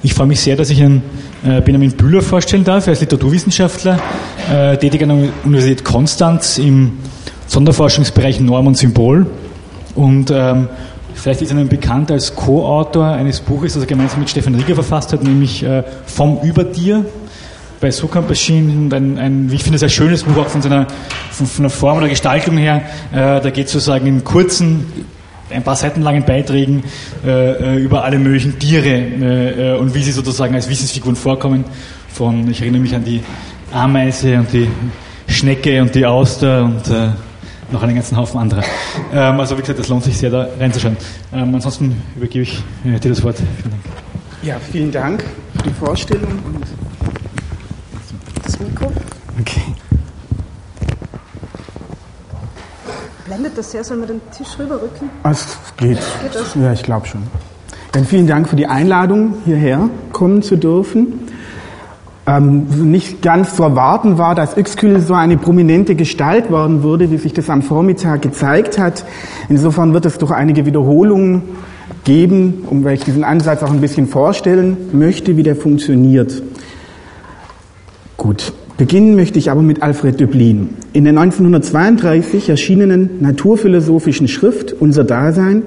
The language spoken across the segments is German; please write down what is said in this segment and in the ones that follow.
Ich freue mich sehr, dass ich Herrn äh, Benjamin Bühler vorstellen darf. Er ist Literaturwissenschaftler, äh, tätig an der Universität Konstanz im Sonderforschungsbereich Norm und Symbol. Und ähm, vielleicht ist er Ihnen bekannt als Co-Autor eines Buches, das er gemeinsam mit Stefan Rieger verfasst hat, nämlich äh, Vom Über dir bei Sukamp erschienen. Ein, ein, wie ich finde, sehr schönes Buch, auch von seiner von, von der Form oder Gestaltung her. Äh, da geht es sozusagen in kurzen, ein paar Seiten langen Beiträgen äh, äh, über alle möglichen Tiere äh, äh, und wie sie sozusagen als Wissensfiguren vorkommen. Von, ich erinnere mich an die Ameise und die Schnecke und die Auster und äh, noch einen ganzen Haufen anderer. Ähm, also wie gesagt, es lohnt sich sehr, da reinzuschauen. Ähm, ansonsten übergebe ich äh, dir das Wort. Vielen Dank. Ja, vielen Dank für die Vorstellung und das Mikro. Okay. Blendet das sehr? Sollen wir den Tisch rüberrücken? Es geht. Geht das? Ja, ich glaube schon. Dann vielen Dank für die Einladung, hierher kommen zu dürfen. Ähm, nicht ganz zu erwarten war, dass Uexküll so eine prominente Gestalt worden würde, wie sich das am Vormittag gezeigt hat. Insofern wird es doch einige Wiederholungen geben, um weil ich diesen Ansatz auch ein bisschen vorstellen möchte, wie der funktioniert. Gut, beginnen möchte ich aber mit Alfred Döblin. In der 1932 erschienenen naturphilosophischen Schrift Unser Dasein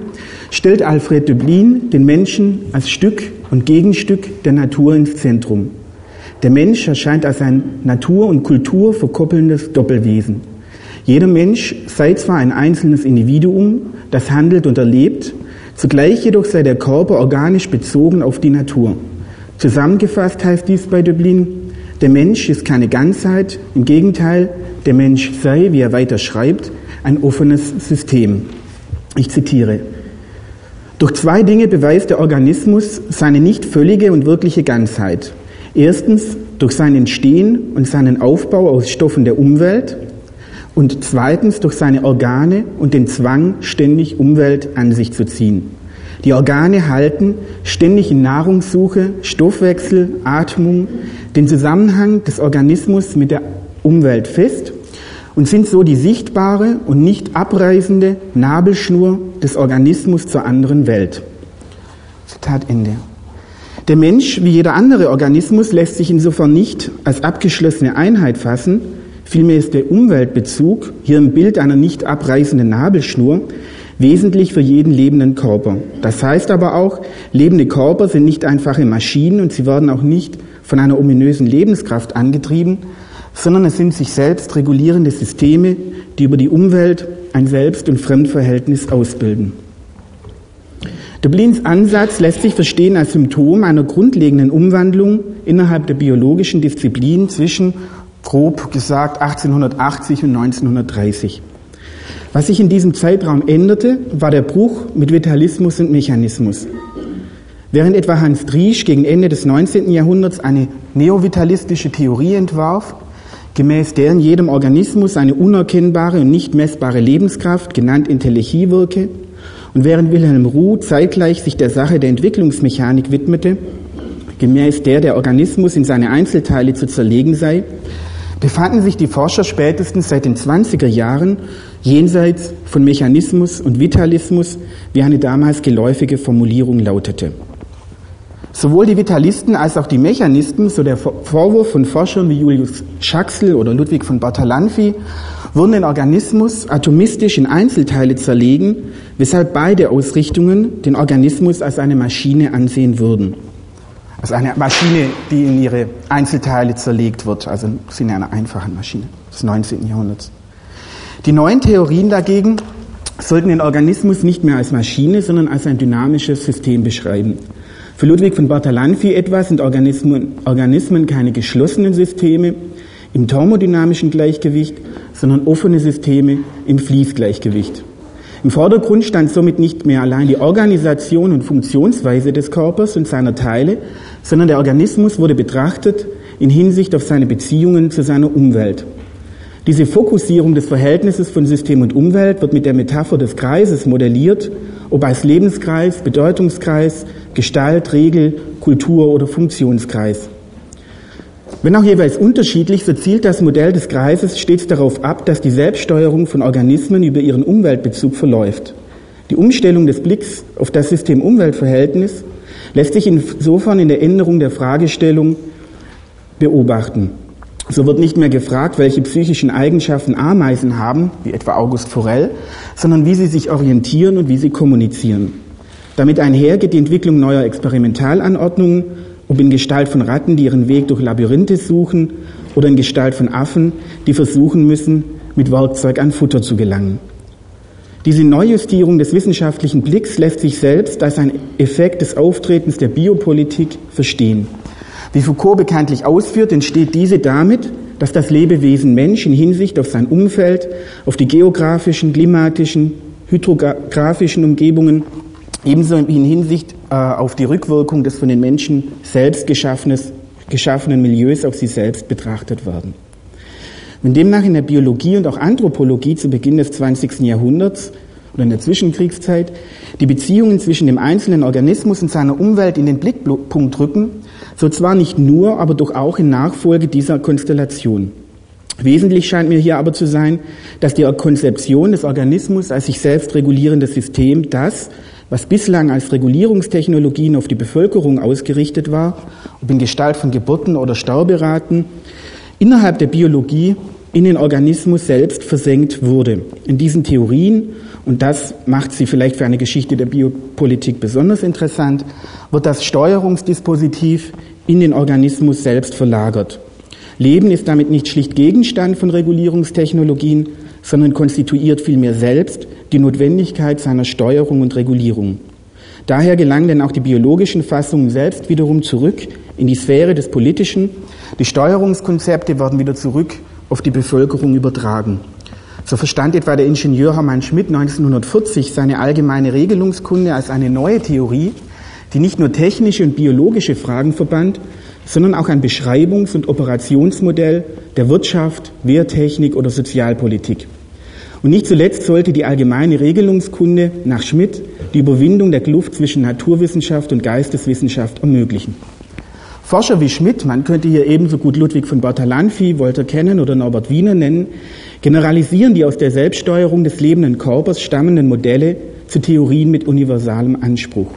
stellt Alfred Döblin den Menschen als Stück und Gegenstück der Natur ins Zentrum. Der Mensch erscheint als ein Natur und Kultur verkoppelndes Doppelwesen. Jeder Mensch sei zwar ein einzelnes Individuum, das handelt und erlebt, zugleich jedoch sei der Körper organisch bezogen auf die Natur. Zusammengefasst heißt dies bei Döblin, der Mensch ist keine Ganzheit, im Gegenteil, der Mensch sei, wie er weiter schreibt, ein offenes System. Ich zitiere. Durch zwei Dinge beweist der Organismus seine nicht völlige und wirkliche Ganzheit. Erstens durch sein Entstehen und seinen Aufbau aus Stoffen der Umwelt und zweitens durch seine Organe und den Zwang, ständig Umwelt an sich zu ziehen. Die Organe halten ständig in Nahrungssuche, Stoffwechsel, Atmung den Zusammenhang des Organismus mit der Umwelt fest und sind so die sichtbare und nicht abreißende Nabelschnur des Organismus zur anderen Welt. Zitat Ende. Der Mensch, wie jeder andere Organismus, lässt sich insofern nicht als abgeschlossene Einheit fassen, vielmehr ist der Umweltbezug, hier im Bild einer nicht abreißenden Nabelschnur, wesentlich für jeden lebenden Körper. Das heißt aber auch, lebende Körper sind nicht einfache Maschinen und sie werden auch nicht von einer ominösen Lebenskraft angetrieben, sondern es sind sich selbst regulierende Systeme, die über die Umwelt ein Selbst- und Fremdverhältnis ausbilden. Dublins Ansatz lässt sich verstehen als Symptom einer grundlegenden Umwandlung innerhalb der biologischen Disziplin zwischen, grob gesagt, 1880 und 1930. Was sich in diesem Zeitraum änderte, war der Bruch mit Vitalismus und Mechanismus. Während etwa Hans Driesch gegen Ende des 19. Jahrhunderts eine neovitalistische Theorie entwarf, gemäß der in jedem Organismus eine unerkennbare und nicht messbare Lebenskraft, genannt Intellechie, wirke, und während Wilhelm Ruh zeitgleich sich der Sache der Entwicklungsmechanik widmete, gemäß der der Organismus in seine Einzelteile zu zerlegen sei, befanden sich die Forscher spätestens seit den 20er Jahren jenseits von Mechanismus und Vitalismus, wie eine damals geläufige Formulierung lautete. Sowohl die Vitalisten als auch die Mechanisten, so der Vorwurf von Forschern wie Julius Schaxel oder Ludwig von Bartalanffy, würden den Organismus atomistisch in Einzelteile zerlegen, weshalb beide Ausrichtungen den Organismus als eine Maschine ansehen würden. Also eine Maschine, die in ihre Einzelteile zerlegt wird, also im Sinne einer einfachen Maschine des 19. Jahrhunderts. Die neuen Theorien dagegen sollten den Organismus nicht mehr als Maschine, sondern als ein dynamisches System beschreiben. Für Ludwig von Bartalanffy etwa sind Organismen, Organismen keine geschlossenen Systeme im thermodynamischen Gleichgewicht, sondern offene Systeme im Fließgleichgewicht. Im Vordergrund stand somit nicht mehr allein die Organisation und Funktionsweise des Körpers und seiner Teile, sondern der Organismus wurde betrachtet in Hinsicht auf seine Beziehungen zu seiner Umwelt. Diese Fokussierung des Verhältnisses von System und Umwelt wird mit der Metapher des Kreises modelliert, ob als Lebenskreis, Bedeutungskreis, Gestalt, Regel, Kultur oder Funktionskreis. Wenn auch jeweils unterschiedlich, so zielt das Modell des Kreises stets darauf ab, dass die Selbststeuerung von Organismen über ihren Umweltbezug verläuft. Die Umstellung des Blicks auf das System-Umwelt-Verhältnis lässt sich insofern in der Änderung der Fragestellung beobachten. So wird nicht mehr gefragt, welche psychischen Eigenschaften Ameisen haben, wie etwa August Forel, sondern wie sie sich orientieren und wie sie kommunizieren. Damit einher geht die Entwicklung neuer Experimentalanordnungen, ob in Gestalt von Ratten, die ihren Weg durch Labyrinthe suchen, oder in Gestalt von Affen, die versuchen müssen, mit Werkzeug an Futter zu gelangen. Diese Neujustierung des wissenschaftlichen Blicks lässt sich selbst als ein Effekt des Auftretens der Biopolitik verstehen. Wie Foucault bekanntlich ausführt, entsteht diese damit, dass das Lebewesen Mensch in Hinsicht auf sein Umfeld, auf die geografischen, klimatischen, hydrographischen Umgebungen, ebenso in Hinsicht äh, auf die Rückwirkung des von den Menschen selbst geschaffenen Milieus auf sie selbst betrachtet werden. Wenn demnach in der Biologie und auch Anthropologie zu Beginn des 20. Jahrhunderts oder in der Zwischenkriegszeit die Beziehungen zwischen dem einzelnen Organismus und seiner Umwelt in den Blickpunkt rücken, so zwar nicht nur, aber doch auch in Nachfolge dieser Konstellation. Wesentlich scheint mir hier aber zu sein, dass die Konzeption des Organismus als sich selbst regulierendes System das, was bislang als Regulierungstechnologien auf die Bevölkerung ausgerichtet war, ob in Gestalt von Geburten oder Sterberaten, innerhalb der Biologie in den Organismus selbst versenkt wurde. In diesen Theorien, und das macht sie vielleicht für eine Geschichte der Biopolitik besonders interessant, wird das Steuerungsdispositiv in den Organismus selbst verlagert. Leben ist damit nicht schlicht Gegenstand von Regulierungstechnologien, sondern konstituiert vielmehr selbst die Notwendigkeit seiner Steuerung und Regulierung. Daher gelangen denn auch die biologischen Fassungen selbst wiederum zurück in die Sphäre des Politischen. Die Steuerungskonzepte werden wieder zurück auf die Bevölkerung übertragen. So verstand etwa der Ingenieur Hermann Schmidt 1940 seine allgemeine Regelungskunde als eine neue Theorie, die nicht nur technische und biologische Fragen verband, sondern auch ein Beschreibungs- und Operationsmodell der Wirtschaft, Wehrtechnik oder Sozialpolitik. Und nicht zuletzt sollte die allgemeine Regelungskunde nach Schmidt die Überwindung der Kluft zwischen Naturwissenschaft und Geisteswissenschaft ermöglichen. Forscher wie Schmidt, man könnte hier ebenso gut Ludwig von Bertalanffy, Walter Kennen oder Norbert Wiener nennen, generalisieren die aus der Selbststeuerung des lebenden Körpers stammenden Modelle zu Theorien mit universalem Anspruch.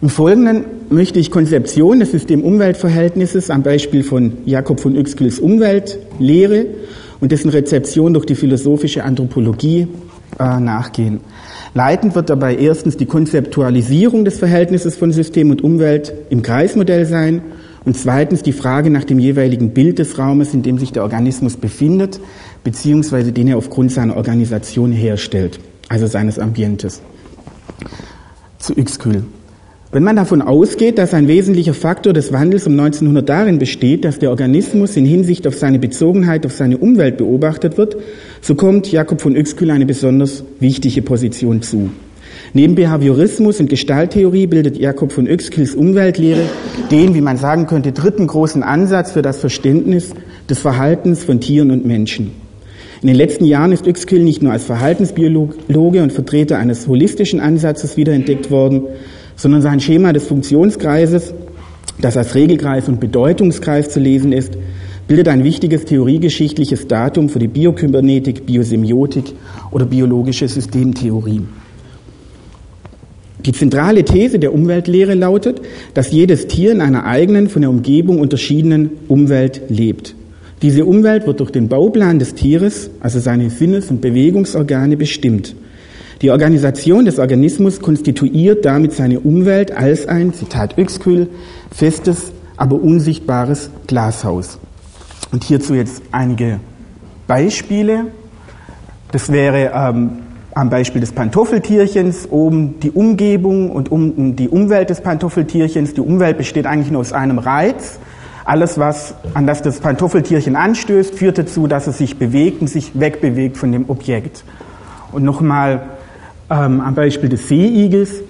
Im Folgenden möchte ich Konzeption des System-Umwelt-Verhältnisses am Beispiel von Jakob von Uexküls Umweltlehre und dessen Rezeption durch die philosophische Anthropologie äh, nachgehen. Leitend wird dabei erstens die Konzeptualisierung des Verhältnisses von System und Umwelt im Kreismodell sein und zweitens die Frage nach dem jeweiligen Bild des Raumes, in dem sich der Organismus befindet, beziehungsweise den er aufgrund seiner Organisation herstellt, also seines Ambientes. Zu Uexküll. Wenn man davon ausgeht, dass ein wesentlicher Faktor des Wandels um 1900 darin besteht, dass der Organismus in Hinsicht auf seine Bezogenheit auf seine Umwelt beobachtet wird, so kommt Jakob von Uexküll eine besonders wichtige Position zu. Neben Behaviorismus und Gestalttheorie bildet Jakob von Uexkülls Umweltlehre den, wie man sagen könnte, dritten großen Ansatz für das Verständnis des Verhaltens von Tieren und Menschen. In den letzten Jahren ist Uexküll nicht nur als Verhaltensbiologe und Vertreter eines holistischen Ansatzes wiederentdeckt worden, sondern sein Schema des Funktionskreises, das als Regelkreis und Bedeutungskreis zu lesen ist, bildet ein wichtiges theoriegeschichtliches Datum für die Biokybernetik, Biosemiotik oder biologische Systemtheorie. Die zentrale These der Umweltlehre lautet, dass jedes Tier in einer eigenen, von der Umgebung unterschiedenen Umwelt lebt. Diese Umwelt wird durch den Bauplan des Tieres, also seine Sinnes- und Bewegungsorgane, bestimmt. Die Organisation des Organismus konstituiert damit seine Umwelt als ein, Zitat Uexküll, festes, aber unsichtbares Glashaus. Und hierzu jetzt einige Beispiele. Das wäre ähm, am Beispiel des Pantoffeltierchens oben die Umgebung und um, die Umwelt des Pantoffeltierchens. Die Umwelt besteht eigentlich nur aus einem Reiz. Alles, was an das das Pantoffeltierchen anstößt, führt dazu, dass es sich bewegt und sich wegbewegt von dem Objekt. Und nochmal ähm, am Beispiel des Seeigels,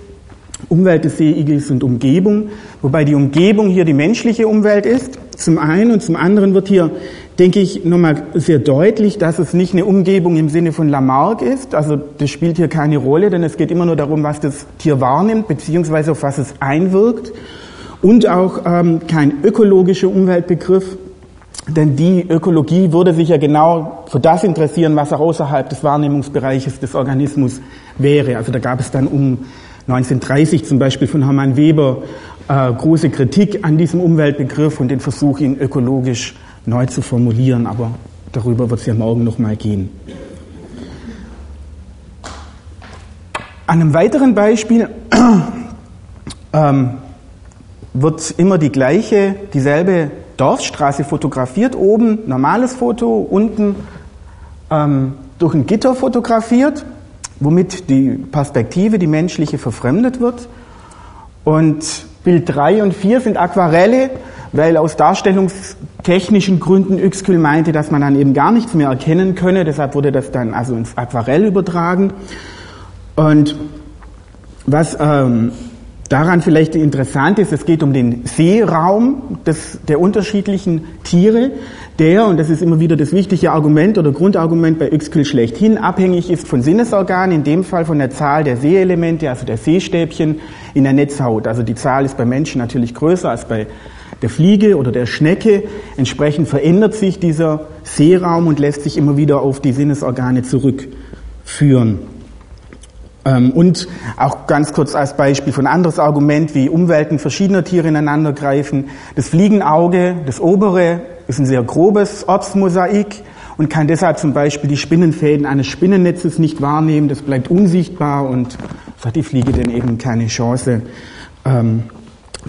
Umwelt des Seeigels und Umgebung, wobei die Umgebung hier die menschliche Umwelt ist, zum einen. Und zum anderen wird hier, denke ich, nochmal sehr deutlich, dass es nicht eine Umgebung im Sinne von Lamarck ist, also das spielt hier keine Rolle, denn es geht immer nur darum, was das Tier wahrnimmt, beziehungsweise auf was es einwirkt. Und auch ähm, kein ökologischer Umweltbegriff, denn die Ökologie würde sich ja genau für das interessieren, was auch außerhalb des Wahrnehmungsbereiches des Organismus wäre. Also da gab es dann um 1930 zum Beispiel von Hermann Weber äh, große Kritik an diesem Umweltbegriff und den Versuch, ihn ökologisch neu zu formulieren. Aber darüber wird es ja morgen nochmal gehen. An einem weiteren Beispiel ähm, wird immer die gleiche, dieselbe Dorfstraße fotografiert. Oben normales Foto, unten ähm, durch ein Gitter fotografiert, womit die Perspektive, die menschliche, verfremdet wird. Und Bild 3 und 4 sind Aquarelle, weil aus darstellungstechnischen Gründen Uexküll meinte, dass man dann eben gar nichts mehr erkennen könne. Deshalb wurde das dann also ins Aquarell übertragen. Und was ähm, daran vielleicht interessant ist, es geht um den Sehraum des, der unterschiedlichen Tiere, der, und das ist immer wieder das wichtige Argument oder Grundargument bei Uexküll schlechthin, abhängig ist von Sinnesorganen, in dem Fall von der Zahl der Sehelemente, also der Sehstäbchen in der Netzhaut. Also die Zahl ist bei Menschen natürlich größer als bei der Fliege oder der Schnecke. Entsprechend verändert sich dieser Sehraum und lässt sich immer wieder auf die Sinnesorgane zurückführen. Ähm, und auch ganz kurz als Beispiel von anderes Argument, wie Umwelten verschiedener Tiere ineinander greifen. Das Fliegenauge, das obere, ist ein sehr grobes Ortsmosaik und kann deshalb zum Beispiel die Spinnenfäden eines Spinnennetzes nicht wahrnehmen. Das bleibt unsichtbar und hat die Fliege dann eben keine Chance, ähm,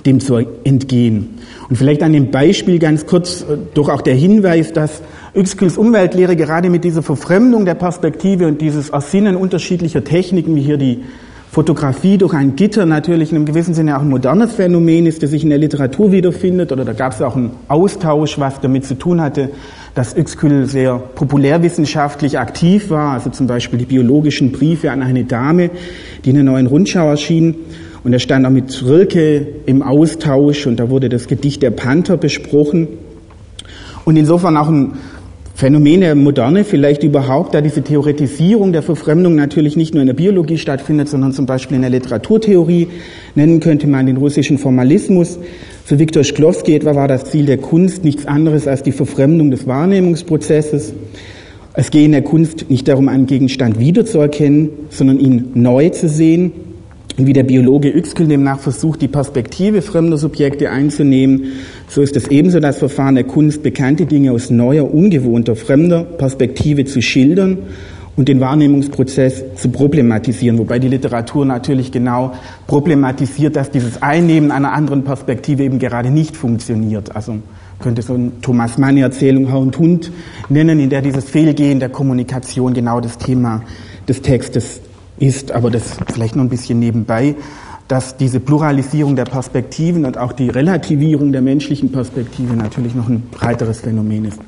dem zu entgehen. Und vielleicht an dem Beispiel ganz kurz äh, doch auch der Hinweis, dass Uexküls Umweltlehre gerade mit dieser Verfremdung der Perspektive und dieses Ersinnen unterschiedlicher Techniken, wie hier die Fotografie durch ein Gitter natürlich in einem gewissen Sinne auch ein modernes Phänomen ist, das sich in der Literatur wiederfindet. Oder da gab es auch einen Austausch, was damit zu tun hatte, dass Uexküll sehr populärwissenschaftlich aktiv war. Also zum Beispiel die biologischen Briefe an eine Dame, die in der neuen Rundschau erschienen. Und er stand auch mit Rilke im Austausch und da wurde das Gedicht der Panther besprochen. Und insofern auch ein Phänomen der Moderne vielleicht überhaupt, da diese Theoretisierung der Verfremdung natürlich nicht nur in der Biologie stattfindet, sondern zum Beispiel in der Literaturtheorie. Nennen könnte man den russischen Formalismus. Für Viktor Shklovsky etwa war das Ziel der Kunst nichts anderes als die Verfremdung des Wahrnehmungsprozesses. Es gehe in der Kunst nicht darum, einen Gegenstand wiederzuerkennen, sondern ihn neu zu sehen. Wie der Biologe Uexküll demnach versucht, die Perspektive fremder Subjekte einzunehmen, so ist es ebenso das Verfahren der Kunst, bekannte Dinge aus neuer, ungewohnter, fremder Perspektive zu schildern und den Wahrnehmungsprozess zu problematisieren, wobei die Literatur natürlich genau problematisiert, dass dieses Einnehmen einer anderen Perspektive eben gerade nicht funktioniert. Also könnte so eine Thomas Mann-Erzählung Herr und Hund nennen, in der dieses Fehlgehen der Kommunikation genau das Thema des Textes ist, aber das vielleicht noch ein bisschen nebenbei, dass diese Pluralisierung der Perspektiven und auch die Relativierung der menschlichen Perspektive natürlich noch ein breiteres Phänomen ist.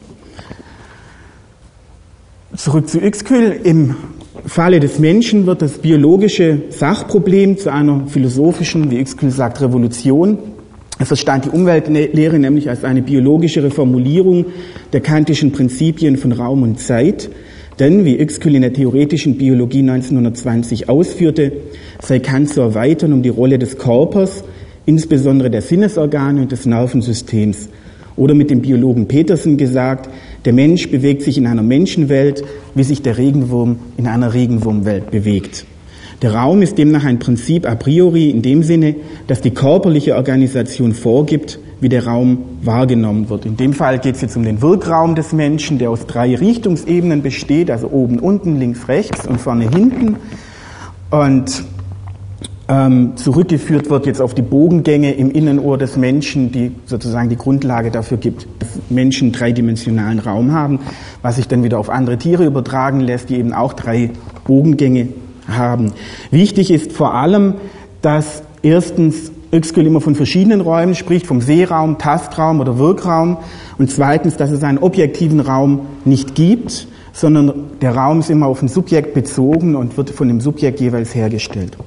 Zurück zu Uexküll. Im Falle des Menschen wird das biologische Sachproblem zu einer philosophischen, wie Uexküll sagt, Revolution. Er verstand die Umweltlehre nämlich als eine biologische Reformulierung der kantischen Prinzipien von Raum und Zeit, denn, wie Uexküll in der theoretischen Biologie 1920 ausführte, sei Kant zu erweitern um die Rolle des Körpers, insbesondere der Sinnesorgane und des Nervensystems. Oder mit dem Biologen Petersen gesagt, der Mensch bewegt sich in einer Menschenwelt, wie sich der Regenwurm in einer Regenwurmwelt bewegt. Der Raum ist demnach ein Prinzip a priori in dem Sinne, dass die körperliche Organisation vorgibt, wie der Raum wahrgenommen wird. In dem Fall geht es jetzt um den Wirkraum des Menschen, der aus drei Richtungsebenen besteht, also oben, unten, links, rechts und vorne, hinten. Und ähm, zurückgeführt wird jetzt auf die Bogengänge im Innenohr des Menschen, die sozusagen die Grundlage dafür gibt, dass Menschen dreidimensionalen Raum haben, was sich dann wieder auf andere Tiere übertragen lässt, die eben auch drei Bogengänge haben. Wichtig ist vor allem, dass erstens Uexküll immer von verschiedenen Räumen spricht, vom Sehraum, Tastraum oder Wirkraum. Und zweitens, dass es einen objektiven Raum nicht gibt, sondern der Raum ist immer auf ein Subjekt bezogen und wird von dem Subjekt jeweils hergestellt.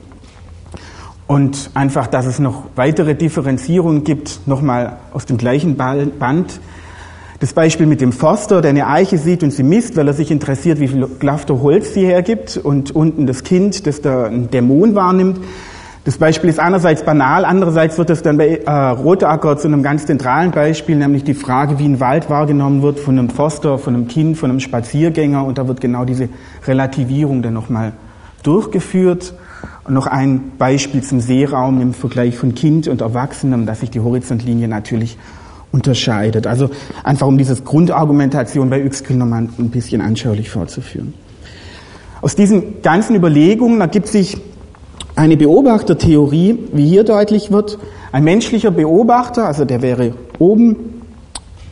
Und einfach, dass es noch weitere Differenzierungen gibt, nochmal aus dem gleichen Band. Das Beispiel mit dem Forster, der eine Eiche sieht und sie misst, weil er sich interessiert, wie viel Klafter Holz sie hergibt und unten das Kind, das da einen Dämon wahrnimmt. Das Beispiel ist einerseits banal, andererseits wird es dann bei äh, Rotacker zu einem ganz zentralen Beispiel, nämlich die Frage, wie ein Wald wahrgenommen wird von einem Foster, von einem Kind, von einem Spaziergänger. Und da wird genau diese Relativierung dann nochmal durchgeführt. Und noch ein Beispiel zum Seeraum im Vergleich von Kind und Erwachsenem, dass sich die Horizontlinie natürlich unterscheidet. Also einfach um dieses Grundargumentation bei Uexküll nochmal ein bisschen anschaulich vorzuführen. Aus diesen ganzen Überlegungen ergibt sich eine Beobachtertheorie, wie hier deutlich wird. Ein menschlicher Beobachter, also der wäre oben,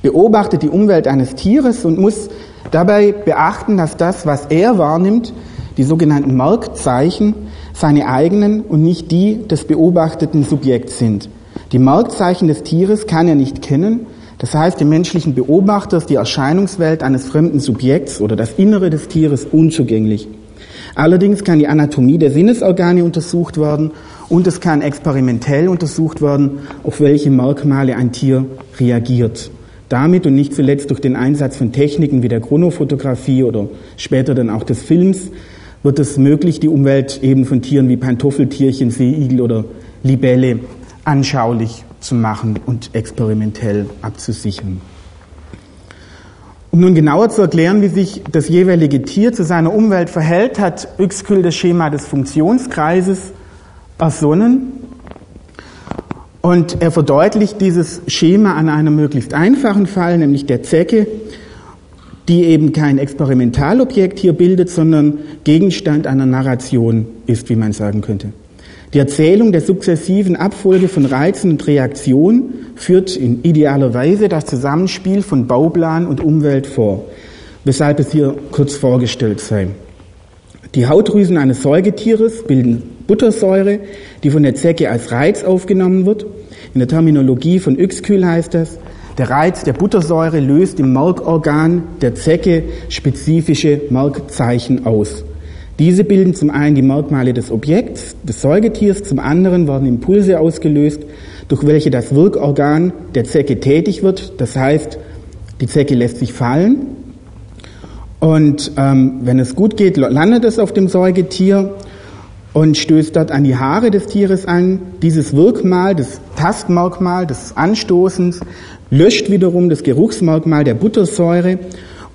beobachtet die Umwelt eines Tieres und muss dabei beachten, dass das, was er wahrnimmt, die sogenannten Marktzeichen, seine eigenen und nicht die des beobachteten Subjekts sind. Die Marktzeichen des Tieres kann er nicht kennen. Das heißt, dem menschlichen Beobachter ist die Erscheinungswelt eines fremden Subjekts oder das Innere des Tieres unzugänglich. Allerdings kann die Anatomie der Sinnesorgane untersucht werden und es kann experimentell untersucht werden, auf welche Merkmale ein Tier reagiert. Damit und nicht zuletzt durch den Einsatz von Techniken wie der Chronofotografie oder später dann auch des Films wird es möglich, die Umwelt eben von Tieren wie Pantoffeltierchen, Seeigel oder Libelle anschaulich zu machen und experimentell abzusichern. Um nun genauer zu erklären, wie sich das jeweilige Tier zu seiner Umwelt verhält, hat Uexküll das Schema des Funktionskreises ersonnen. Und er verdeutlicht dieses Schema an einem möglichst einfachen Fall, nämlich der Zecke, die eben kein Experimentalobjekt hier bildet, sondern Gegenstand einer Narration ist, wie man sagen könnte. Die Erzählung der sukzessiven Abfolge von Reizen und Reaktionen führt in idealer Weise das Zusammenspiel von Bauplan und Umwelt vor, weshalb es hier kurz vorgestellt sei. Die Hautdrüsen eines Säugetieres bilden Buttersäure, die von der Zecke als Reiz aufgenommen wird. In der Terminologie von Uexküll heißt das, der Reiz der Buttersäure löst im Markorgan der Zecke spezifische Markzeichen aus. Diese bilden zum einen die Merkmale des Objekts, des Säugetiers, zum anderen werden Impulse ausgelöst, durch welche das Wirkorgan der Zecke tätig wird. Das heißt, die Zecke lässt sich fallen und ähm, wenn es gut geht, landet es auf dem Säugetier und stößt dort an die Haare des Tieres an. Dieses Wirkmal, das Tastmerkmal des Anstoßens löscht wiederum das Geruchsmerkmal der Buttersäure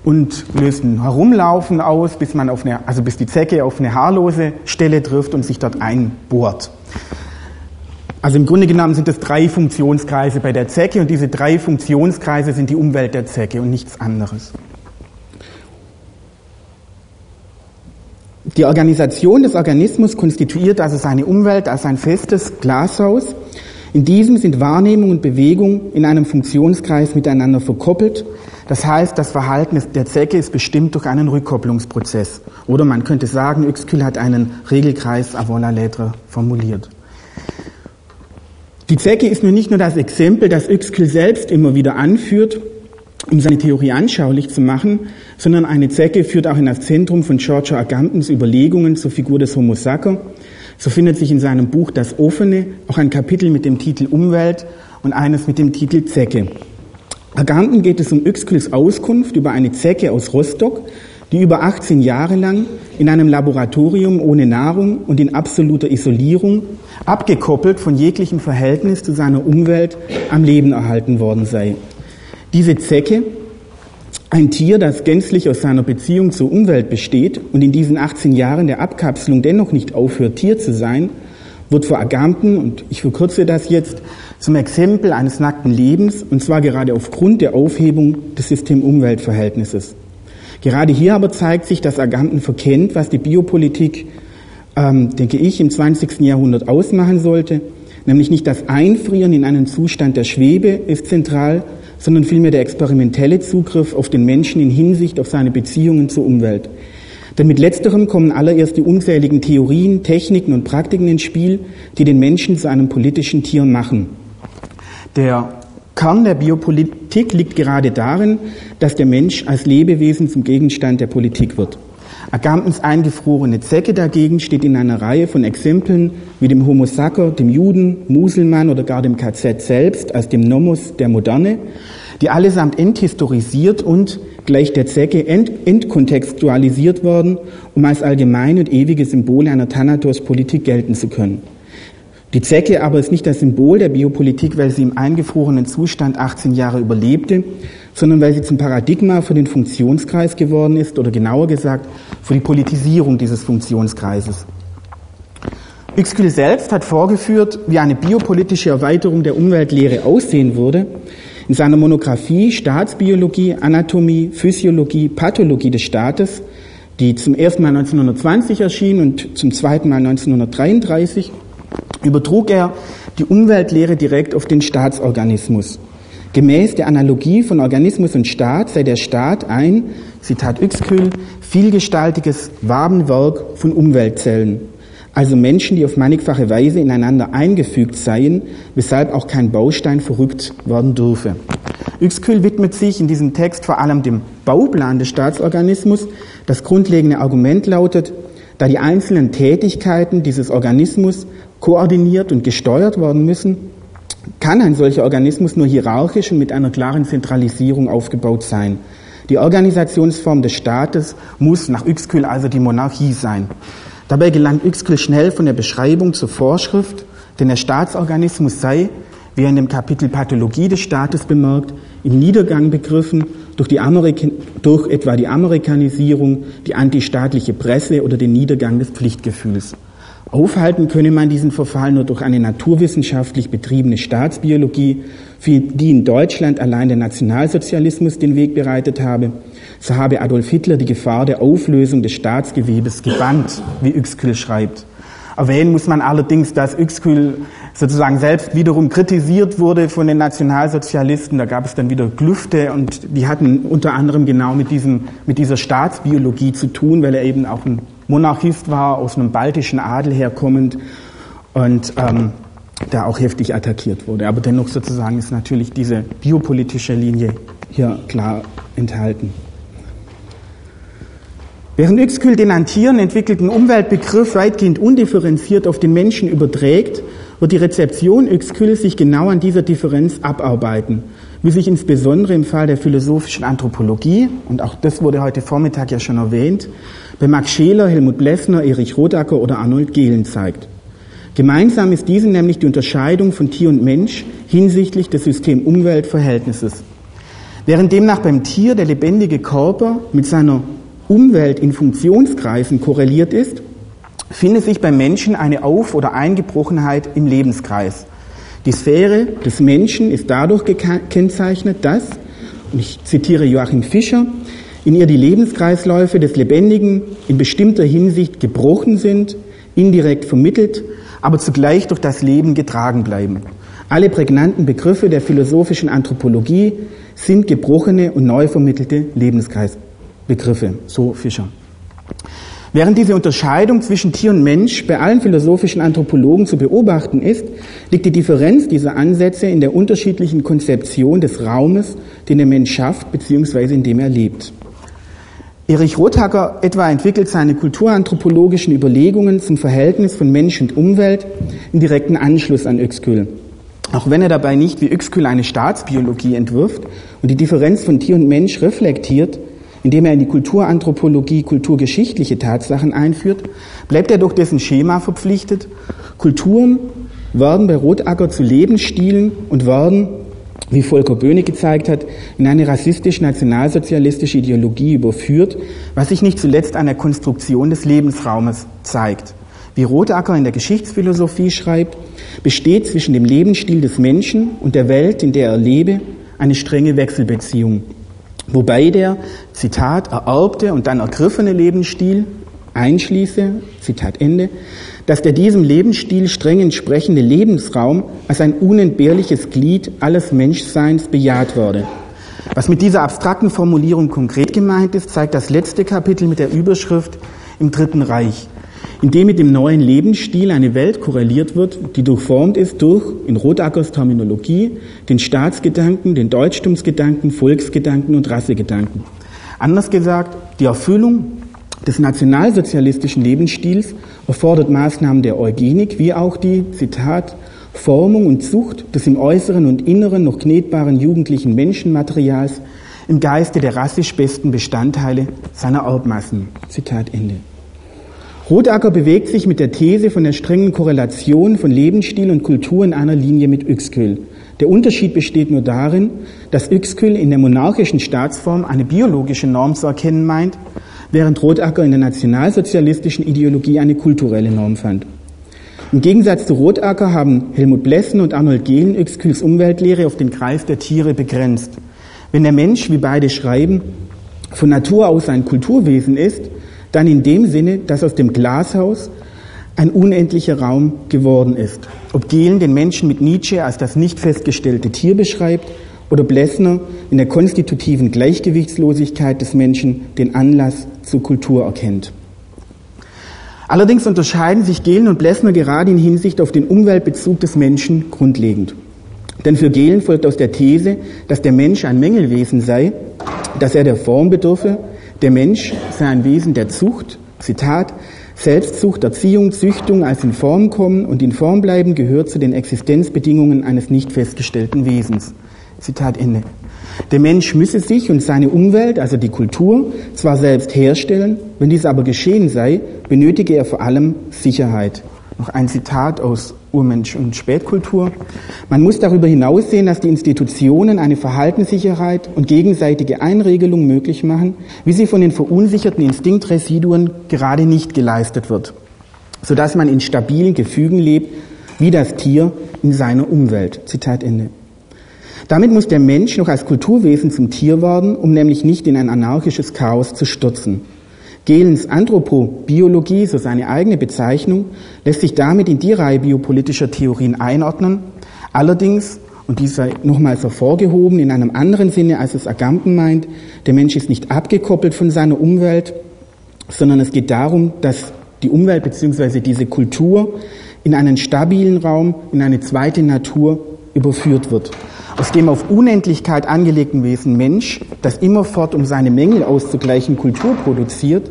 und löst ein Herumlaufen aus, bis man auf eine, also bis die Zecke auf eine haarlose Stelle trifft und sich dort einbohrt. Also im Grunde genommen sind es drei Funktionskreise bei der Zecke und diese drei Funktionskreise sind die Umwelt der Zecke und nichts anderes. Die Organisation des Organismus konstituiert also seine Umwelt als ein festes Glashaus. In diesem sind Wahrnehmung und Bewegung in einem Funktionskreis miteinander verkoppelt. Das heißt, das Verhalten der Zecke ist bestimmt durch einen Rückkopplungsprozess. Oder man könnte sagen, Uexküll hat einen Regelkreis avant la lettre formuliert. Die Zecke ist nur nicht nur das Exempel, das Uexküll selbst immer wieder anführt, um seine Theorie anschaulich zu machen, sondern eine Zecke führt auch in das Zentrum von Giorgio Agampens Überlegungen zur Figur des Homo Sacer. So findet sich in seinem Buch Das Offene auch ein Kapitel mit dem Titel Umwelt und eines mit dem Titel Zecke. Agamben geht es um Uexküls Auskunft über eine Zecke aus Rostock, die über 18 Jahre lang in einem Laboratorium ohne Nahrung und in absoluter Isolierung, abgekoppelt von jeglichem Verhältnis zu seiner Umwelt, am Leben erhalten worden sei. Diese Zecke, ein Tier, das gänzlich aus seiner Beziehung zur Umwelt besteht und in diesen 18 Jahren der Abkapselung dennoch nicht aufhört, Tier zu sein, wird vor Agamben, und ich verkürze das jetzt, zum Exempel eines nackten Lebens, und zwar gerade aufgrund der Aufhebung des System-Umwelt-Verhältnisses. Gerade hier aber zeigt sich, dass Agamben verkennt, was die Biopolitik, ähm, denke ich, im 20. Jahrhundert ausmachen sollte, nämlich nicht das Einfrieren in einen Zustand der Schwebe ist zentral, sondern vielmehr der experimentelle Zugriff auf den Menschen in Hinsicht auf seine Beziehungen zur Umwelt. Denn mit letzterem kommen allererst die unzähligen Theorien, Techniken und Praktiken ins Spiel, die den Menschen zu einem politischen Tier machen. Der Kern der Biopolitik liegt gerade darin, dass der Mensch als Lebewesen zum Gegenstand der Politik wird. Agampens eingefrorene Zecke dagegen steht in einer Reihe von Exempeln wie dem Homo Sacer, dem Juden, Muselmann oder gar dem KZ selbst als dem Nomos der Moderne, die allesamt enthistorisiert und gleich der Zecke ent entkontextualisiert worden, um als allgemeine und ewige Symbole einer Thanatos-Politik gelten zu können. Die Zecke aber ist nicht das Symbol der Biopolitik, weil sie im eingefrorenen Zustand 18 Jahre überlebte, sondern weil sie zum Paradigma für den Funktionskreis geworden ist oder genauer gesagt für die Politisierung dieses Funktionskreises. Uexküll selbst hat vorgeführt, wie eine biopolitische Erweiterung der Umweltlehre aussehen würde. In seiner Monographie Staatsbiologie, Anatomie, Physiologie, Pathologie des Staates, die zum ersten Mal 1920 erschien und zum zweiten Mal 1933, übertrug er die Umweltlehre direkt auf den Staatsorganismus. Gemäß der Analogie von Organismus und Staat sei der Staat ein, Zitat Uexküll, vielgestaltiges Wabenwerk von Umweltzellen, also Menschen, die auf mannigfache Weise ineinander eingefügt seien, weshalb auch kein Baustein verrückt werden dürfe. Uexküll widmet sich in diesem Text vor allem dem Bauplan des Staatsorganismus. Das grundlegende Argument lautet, da die einzelnen Tätigkeiten dieses Organismus koordiniert und gesteuert werden müssen, kann ein solcher Organismus nur hierarchisch und mit einer klaren Zentralisierung aufgebaut sein. Die Organisationsform des Staates muss nach Uexküll also die Monarchie sein. Dabei gelangt Uexküll schnell von der Beschreibung zur Vorschrift, denn der Staatsorganismus sei, wie er in dem Kapitel Pathologie des Staates bemerkt, im Niedergang begriffen durch, die Amerika durch etwa die Amerikanisierung, die antistaatliche Presse oder den Niedergang des Pflichtgefühls. Aufhalten könne man diesen Verfall nur durch eine naturwissenschaftlich betriebene Staatsbiologie, für die in Deutschland allein der Nationalsozialismus den Weg bereitet habe. So habe Adolf Hitler die Gefahr der Auflösung des Staatsgewebes gebannt, wie Uexküll schreibt. Erwähnen muss man allerdings, dass Uexküll sozusagen selbst wiederum kritisiert wurde von den Nationalsozialisten. Da gab es dann wieder Klüfte und die hatten unter anderem genau mit, diesem, mit dieser Staatsbiologie zu tun, weil er eben auch ein Monarchist war, aus einem baltischen Adel herkommend und ähm, da auch heftig attackiert wurde. Aber dennoch sozusagen ist natürlich diese biopolitische Linie hier klar enthalten. Während Uexküll den an Tieren entwickelten Umweltbegriff weitgehend undifferenziert auf den Menschen überträgt, wird die Rezeption Uexküll sich genau an dieser Differenz abarbeiten, wie sich insbesondere im Fall der philosophischen Anthropologie, und auch das wurde heute Vormittag ja schon erwähnt, bei Max Scheler, Helmut Blessner, Erich Rodacker oder Arnold Gehlen zeigt. Gemeinsam ist diesen nämlich die Unterscheidung von Tier und Mensch hinsichtlich des System-Umwelt-Verhältnisses. Während demnach beim Tier der lebendige Körper mit seiner Umwelt in Funktionskreisen korreliert ist, findet sich beim Menschen eine Auf- oder Eingebrochenheit im Lebenskreis. Die Sphäre des Menschen ist dadurch gekennzeichnet, dass, und ich zitiere Joachim Fischer, in ihr die Lebenskreisläufe des Lebendigen in bestimmter Hinsicht gebrochen sind, indirekt vermittelt, aber zugleich durch das Leben getragen bleiben. Alle prägnanten Begriffe der philosophischen Anthropologie sind gebrochene und neu vermittelte Lebenskreisbegriffe, so Fischer. Während diese Unterscheidung zwischen Tier und Mensch bei allen philosophischen Anthropologen zu beobachten ist, liegt die Differenz dieser Ansätze in der unterschiedlichen Konzeption des Raumes, den der Mensch schafft bzw. in dem er lebt. Erich Rothacker etwa entwickelt seine kulturanthropologischen Überlegungen zum Verhältnis von Mensch und Umwelt in direkten Anschluss an Uexküll. Auch wenn er dabei nicht wie Uexküll eine Staatsbiologie entwirft und die Differenz von Tier und Mensch reflektiert, indem er in die Kulturanthropologie kulturgeschichtliche Tatsachen einführt, bleibt er durch dessen Schema verpflichtet. Kulturen werden bei Rotacker zu Lebensstilen und werden wie Volker Böhne gezeigt hat, in eine rassistisch-nationalsozialistische Ideologie überführt, was sich nicht zuletzt an der Konstruktion des Lebensraumes zeigt. Wie Rotacker in der Geschichtsphilosophie schreibt, besteht zwischen dem Lebensstil des Menschen und der Welt, in der er lebe, eine strenge Wechselbeziehung. Wobei der, Zitat, ererbte und dann ergriffene Lebensstil einschließe, Zitat Ende, dass der diesem Lebensstil streng entsprechende Lebensraum als ein unentbehrliches Glied alles Menschseins bejaht wurde. Was mit dieser abstrakten Formulierung konkret gemeint ist, zeigt das letzte Kapitel mit der Überschrift im Dritten Reich, in dem mit dem neuen Lebensstil eine Welt korreliert wird, die durchformt ist durch, in Rotackers Terminologie, den Staatsgedanken, den Deutschtumsgedanken, Volksgedanken und Rassegedanken. Anders gesagt, die Erfüllung des nationalsozialistischen Lebensstils erfordert Maßnahmen der Eugenik, wie auch die, Zitat, Formung und Zucht des im Äußeren und Inneren noch knetbaren jugendlichen Menschenmaterials im Geiste der rassisch besten Bestandteile seiner Erbmassen. Zitat Ende. Rotacker bewegt sich mit der These von der strengen Korrelation von Lebensstil und Kultur in einer Linie mit Uexküll. Der Unterschied besteht nur darin, dass Uexküll in der monarchischen Staatsform eine biologische Norm zu erkennen meint, während Rotacker in der nationalsozialistischen Ideologie eine kulturelle Norm fand. Im Gegensatz zu Rotacker haben Helmut Blessen und Arnold Gehlen Uexküls Umweltlehre auf den Kreis der Tiere begrenzt. Wenn der Mensch, wie beide schreiben, von Natur aus ein Kulturwesen ist, dann in dem Sinne, dass aus dem Glashaus ein unendlicher Raum geworden ist. Ob Gehlen den Menschen mit Nietzsche als das nicht festgestellte Tier beschreibt oder Blessner in der konstitutiven Gleichgewichtslosigkeit des Menschen den Anlass zur Kultur erkennt. Allerdings unterscheiden sich Gehlen und Blessner gerade in Hinsicht auf den Umweltbezug des Menschen grundlegend. Denn für Gehlen folgt aus der These, dass der Mensch ein Mängelwesen sei, dass er der Form bedürfe, der Mensch sei ein Wesen der Zucht, Zitat, Selbstzucht, Erziehung, Züchtung als in Form kommen und in Form bleiben gehört zu den Existenzbedingungen eines nicht festgestellten Wesens. Zitat Ende. Der Mensch müsse sich und seine Umwelt, also die Kultur, zwar selbst herstellen, wenn dies aber geschehen sei, benötige er vor allem Sicherheit. Noch ein Zitat aus Urmensch und Spätkultur. Man muss darüber hinaussehen, dass die Institutionen eine Verhaltenssicherheit und gegenseitige Einregelung möglich machen, wie sie von den verunsicherten Instinktresiduen gerade nicht geleistet wird, sodass man in stabilen Gefügen lebt, wie das Tier in seiner Umwelt. Zitat Ende. Damit muss der Mensch noch als Kulturwesen zum Tier werden, um nämlich nicht in ein anarchisches Chaos zu stürzen. Gehlens Anthropobiologie, so seine eigene Bezeichnung, lässt sich damit in die Reihe biopolitischer Theorien einordnen. Allerdings, und dies sei nochmals hervorgehoben, in einem anderen Sinne, als es Agamben meint, der Mensch ist nicht abgekoppelt von seiner Umwelt, sondern es geht darum, dass die Umwelt bzw. diese Kultur in einen stabilen Raum, in eine zweite Natur überführt wird aus dem auf Unendlichkeit angelegten Wesen Mensch, das immerfort, um seine Mängel auszugleichen, Kultur produziert,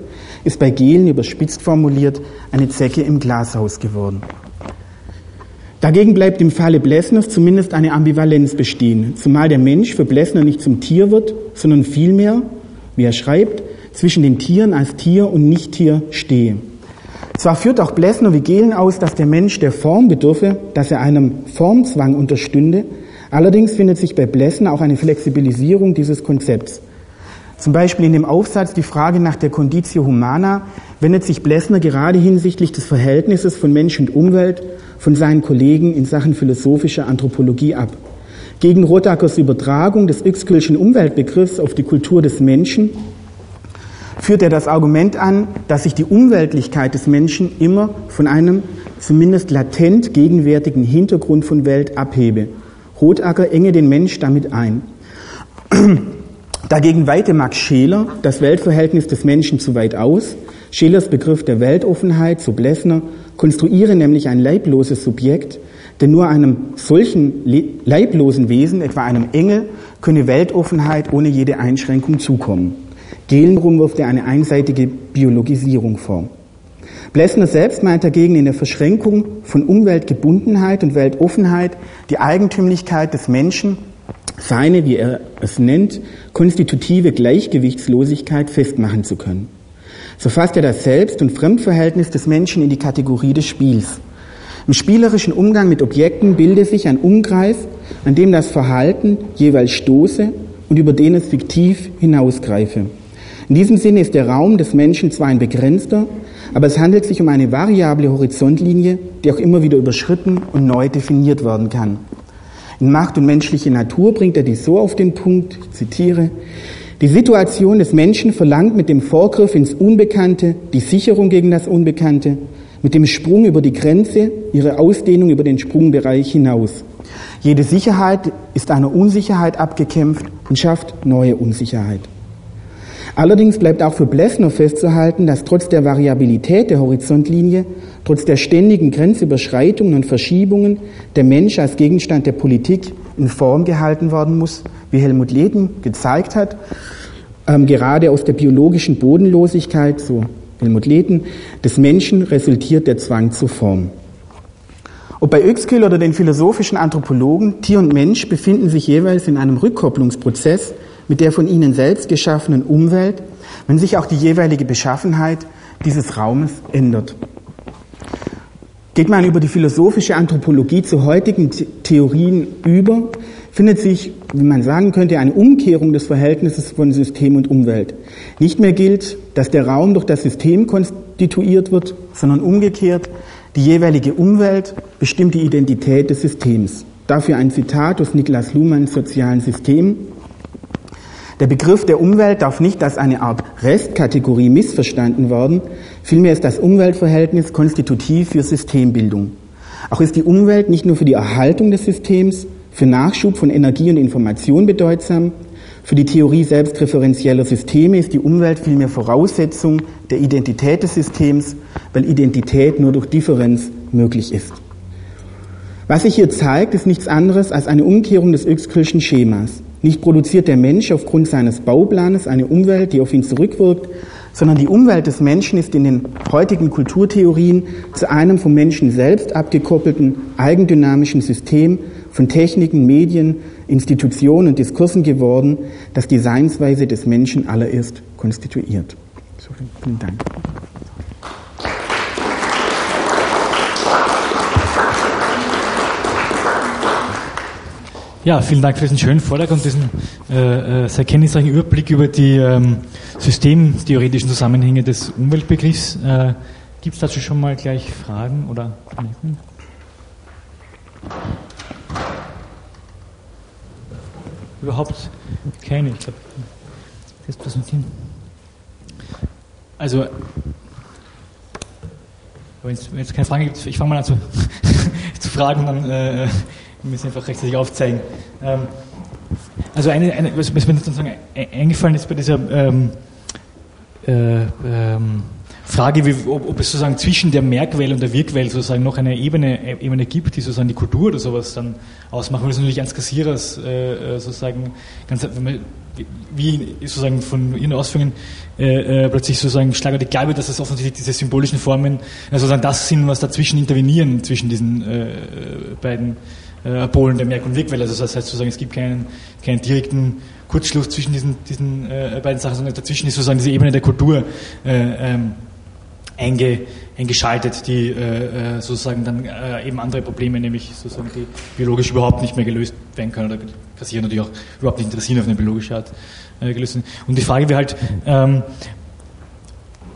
ist bei Gehlen überspitzt formuliert eine Zecke im Glashaus geworden. Dagegen bleibt im Falle Blessners zumindest eine Ambivalenz bestehen, zumal der Mensch für Blessner nicht zum Tier wird, sondern vielmehr, wie er schreibt, zwischen den Tieren als Tier und Nicht-Tier stehe. Zwar führt auch Blessner wie Gehlen aus, dass der Mensch der Form bedürfe, dass er einem Formzwang unterstünde, Allerdings findet sich bei Blessen auch eine Flexibilisierung dieses Konzepts. Zum Beispiel in dem Aufsatz Die Frage nach der Conditio Humana wendet sich Blessner gerade hinsichtlich des Verhältnisses von Mensch und Umwelt von seinen Kollegen in Sachen philosophischer Anthropologie ab. Gegen Rotakers Übertragung des Uexküllschen Umweltbegriffs auf die Kultur des Menschen führt er das Argument an, dass sich die Umweltlichkeit des Menschen immer von einem zumindest latent gegenwärtigen Hintergrund von Welt abhebe Rotacker enge den Mensch damit ein. Dagegen weite Max Scheler das Weltverhältnis des Menschen zu weit aus. Schelers Begriff der Weltoffenheit, so Blessner, konstruiere nämlich ein leibloses Subjekt, denn nur einem solchen leiblosen Wesen, etwa einem Engel, könne Weltoffenheit ohne jede Einschränkung zukommen. Gehlenrum wirft er eine einseitige Biologisierung vor. Blessner selbst meint dagegen in der Verschränkung von Umweltgebundenheit und Weltoffenheit die Eigentümlichkeit des Menschen, seine, wie er es nennt, konstitutive Gleichgewichtslosigkeit festmachen zu können. So fasst er das Selbst- und Fremdverhältnis des Menschen in die Kategorie des Spiels. Im spielerischen Umgang mit Objekten bilde sich ein Umkreis, an dem das Verhalten jeweils stoße und über den es fiktiv hinausgreife. In diesem Sinne ist der Raum des Menschen zwar ein begrenzter, aber es handelt sich um eine variable Horizontlinie, die auch immer wieder überschritten und neu definiert werden kann. In Macht und menschliche Natur bringt er dies so auf den Punkt, ich zitiere, die Situation des Menschen verlangt mit dem Vorgriff ins Unbekannte die Sicherung gegen das Unbekannte, mit dem Sprung über die Grenze ihre Ausdehnung über den Sprungbereich hinaus. Jede Sicherheit ist einer Unsicherheit abgekämpft und schafft neue Unsicherheit. Allerdings bleibt auch für Blessner festzuhalten, dass trotz der Variabilität der Horizontlinie, trotz der ständigen Grenzüberschreitungen und Verschiebungen der Mensch als Gegenstand der Politik in Form gehalten werden muss, wie Helmut Lehden gezeigt hat, ähm, gerade aus der biologischen Bodenlosigkeit, so Helmut Lehden, des Menschen resultiert der Zwang zur Form. Ob bei Uexküll oder den philosophischen Anthropologen, Tier und Mensch befinden sich jeweils in einem Rückkopplungsprozess, mit der von ihnen selbst geschaffenen Umwelt, wenn sich auch die jeweilige Beschaffenheit dieses Raumes ändert. Geht man über die philosophische Anthropologie zu heutigen Theorien über, findet sich, wie man sagen könnte, eine Umkehrung des Verhältnisses von System und Umwelt. Nicht mehr gilt, dass der Raum durch das System konstituiert wird, sondern umgekehrt, Die jeweilige Umwelt bestimmt die Identität des Systems. Dafür ein Zitat aus Niklas Luhmanns Sozialen System. Der Begriff der Umwelt darf nicht als eine Art Restkategorie missverstanden werden, vielmehr ist das Umweltverhältnis konstitutiv für Systembildung. Auch ist die Umwelt nicht nur für die Erhaltung des Systems, für Nachschub von Energie und Information bedeutsam, für die Theorie selbstreferenzieller Systeme ist die Umwelt vielmehr Voraussetzung der Identität des Systems, weil Identität nur durch Differenz möglich ist. Was sich hier zeigt, ist nichts anderes als eine Umkehrung des Öxkirchen Schemas. Nicht produziert der Mensch aufgrund seines Bauplanes eine Umwelt, die auf ihn zurückwirkt, sondern die Umwelt des Menschen ist in den heutigen Kulturtheorien zu einem vom Menschen selbst abgekoppelten eigendynamischen System von Techniken, Medien, Institutionen und Diskursen geworden, das die Seinsweise des Menschen aller ist, konstituiert. So, vielen Dank. Ja, vielen Dank für diesen schönen Vortrag und diesen äh, äh sehr kenntnisreichen Überblick über die ähm, systemtheoretischen Zusammenhänge des Umweltbegriffs. Äh, Gibt es dazu schon mal gleich Fragen oder Anmerkungen? Überhaupt keine. Ich glaube, das präsentieren. Also, wenn es keine Fragen gibt, ich fange mal an zu, zu fragen, dann äh, wir müssen einfach rechtzeitig aufzeigen. Ähm, also eine, eine, was, mir sozusagen eingefallen ist bei dieser ähm, äh, ähm, Frage, wie, ob, ob, es sozusagen zwischen der Merkwelt und der Wirkwelt sozusagen noch eine Ebene, Ebene gibt, die sozusagen die Kultur oder sowas dann ausmacht, weil es natürlich eines Kassierers äh, äh sozusagen ganz, wie sozusagen von Ihren Ausführungen äh, äh, plötzlich sozusagen schlagartig klar wird, dass es offensichtlich diese symbolischen Formen also sozusagen das sind, was dazwischen intervenieren zwischen diesen äh, beiden äh, Polen der Merk- und Wirkwelle. Also das heißt sozusagen, es gibt keinen, keinen direkten Kurzschluss zwischen diesen, diesen äh, beiden Sachen, sondern dazwischen ist sozusagen diese Ebene der Kultur äh, ähm, einge, eingeschaltet, die äh, äh, sozusagen dann äh, eben andere Probleme, nämlich sozusagen die biologisch überhaupt nicht mehr gelöst werden können oder kassieren natürlich auch überhaupt nicht interessieren auf eine biologische Art äh, gelöst. Und die Frage wäre halt, ähm,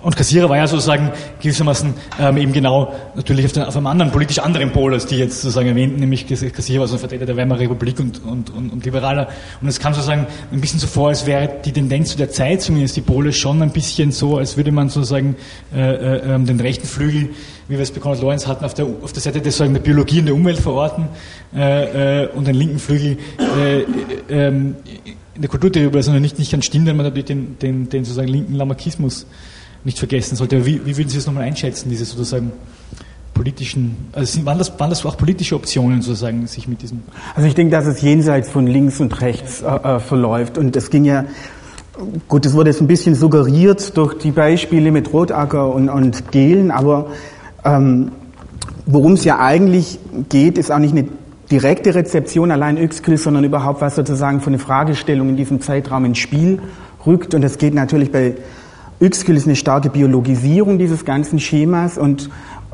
und Kassierer war ja sozusagen gewissermaßen ähm, eben genau natürlich auf, den, auf, einem anderen, politisch anderen Pol, als die jetzt sozusagen erwähnten, nämlich Kassierer war so ein Vertreter der Weimarer Republik und, und, und, und Liberaler. Und es kam sozusagen ein bisschen so vor, als wäre die Tendenz zu der Zeit, zumindest die Pole, schon ein bisschen so, als würde man sozusagen äh, äh, ähm, den rechten Flügel, wie wir es bei Konrad Lorenz hatten, auf der, auf der Seite des, sagen, der Biologie und der Umwelt verorten äh, äh, und den linken Flügel äh, äh, ähm, in der Kulturtheorie, sondern nicht, nicht an Stimmen, man natürlich den, den, den sozusagen linken Lamarckismus nicht vergessen sollte. Wie, wie würden Sie das nochmal einschätzen, diese sozusagen politischen, also waren das, waren das auch politische Optionen sozusagen, sich mit diesem? Also ich denke, dass es jenseits von links und rechts äh, äh verläuft und es ging ja, gut, es wurde jetzt ein bisschen suggeriert durch die Beispiele mit Rotacker und, und Gehlen, aber ähm, worum es ja eigentlich geht, ist auch nicht eine direkte Rezeption allein Yxkil, sondern überhaupt was sozusagen von eine Fragestellung in diesem Zeitraum ins Spiel rückt und es geht natürlich bei Yxkil ist eine starke Biologisierung dieses ganzen Schemas und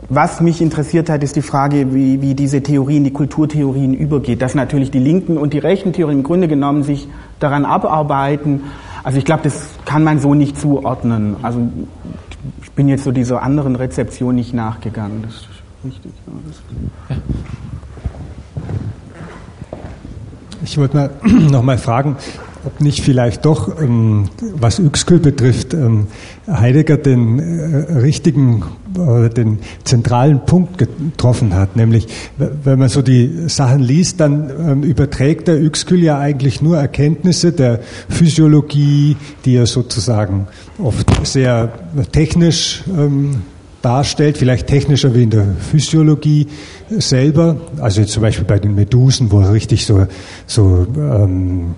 was mich interessiert hat, ist die Frage, wie, wie diese Theorien, die Kulturtheorien übergeht. Dass natürlich die linken und die rechten Theorien im Grunde genommen sich daran abarbeiten. Also ich glaube, das kann man so nicht zuordnen. Also ich bin jetzt so dieser anderen Rezeption nicht nachgegangen. Das ist richtig. Ich wollte mal noch mal fragen, ob nicht vielleicht doch, ähm, was Yxkül betrifft, ähm, Heidegger den äh, richtigen oder den zentralen Punkt getroffen hat. Nämlich, wenn man so die Sachen liest, dann ähm, überträgt der Yxkül ja eigentlich nur Erkenntnisse der Physiologie, die er sozusagen oft sehr technisch darstellt, vielleicht technischer wie in der Physiologie selber. Also zum Beispiel bei den Medusen, wo er richtig so, so ähm,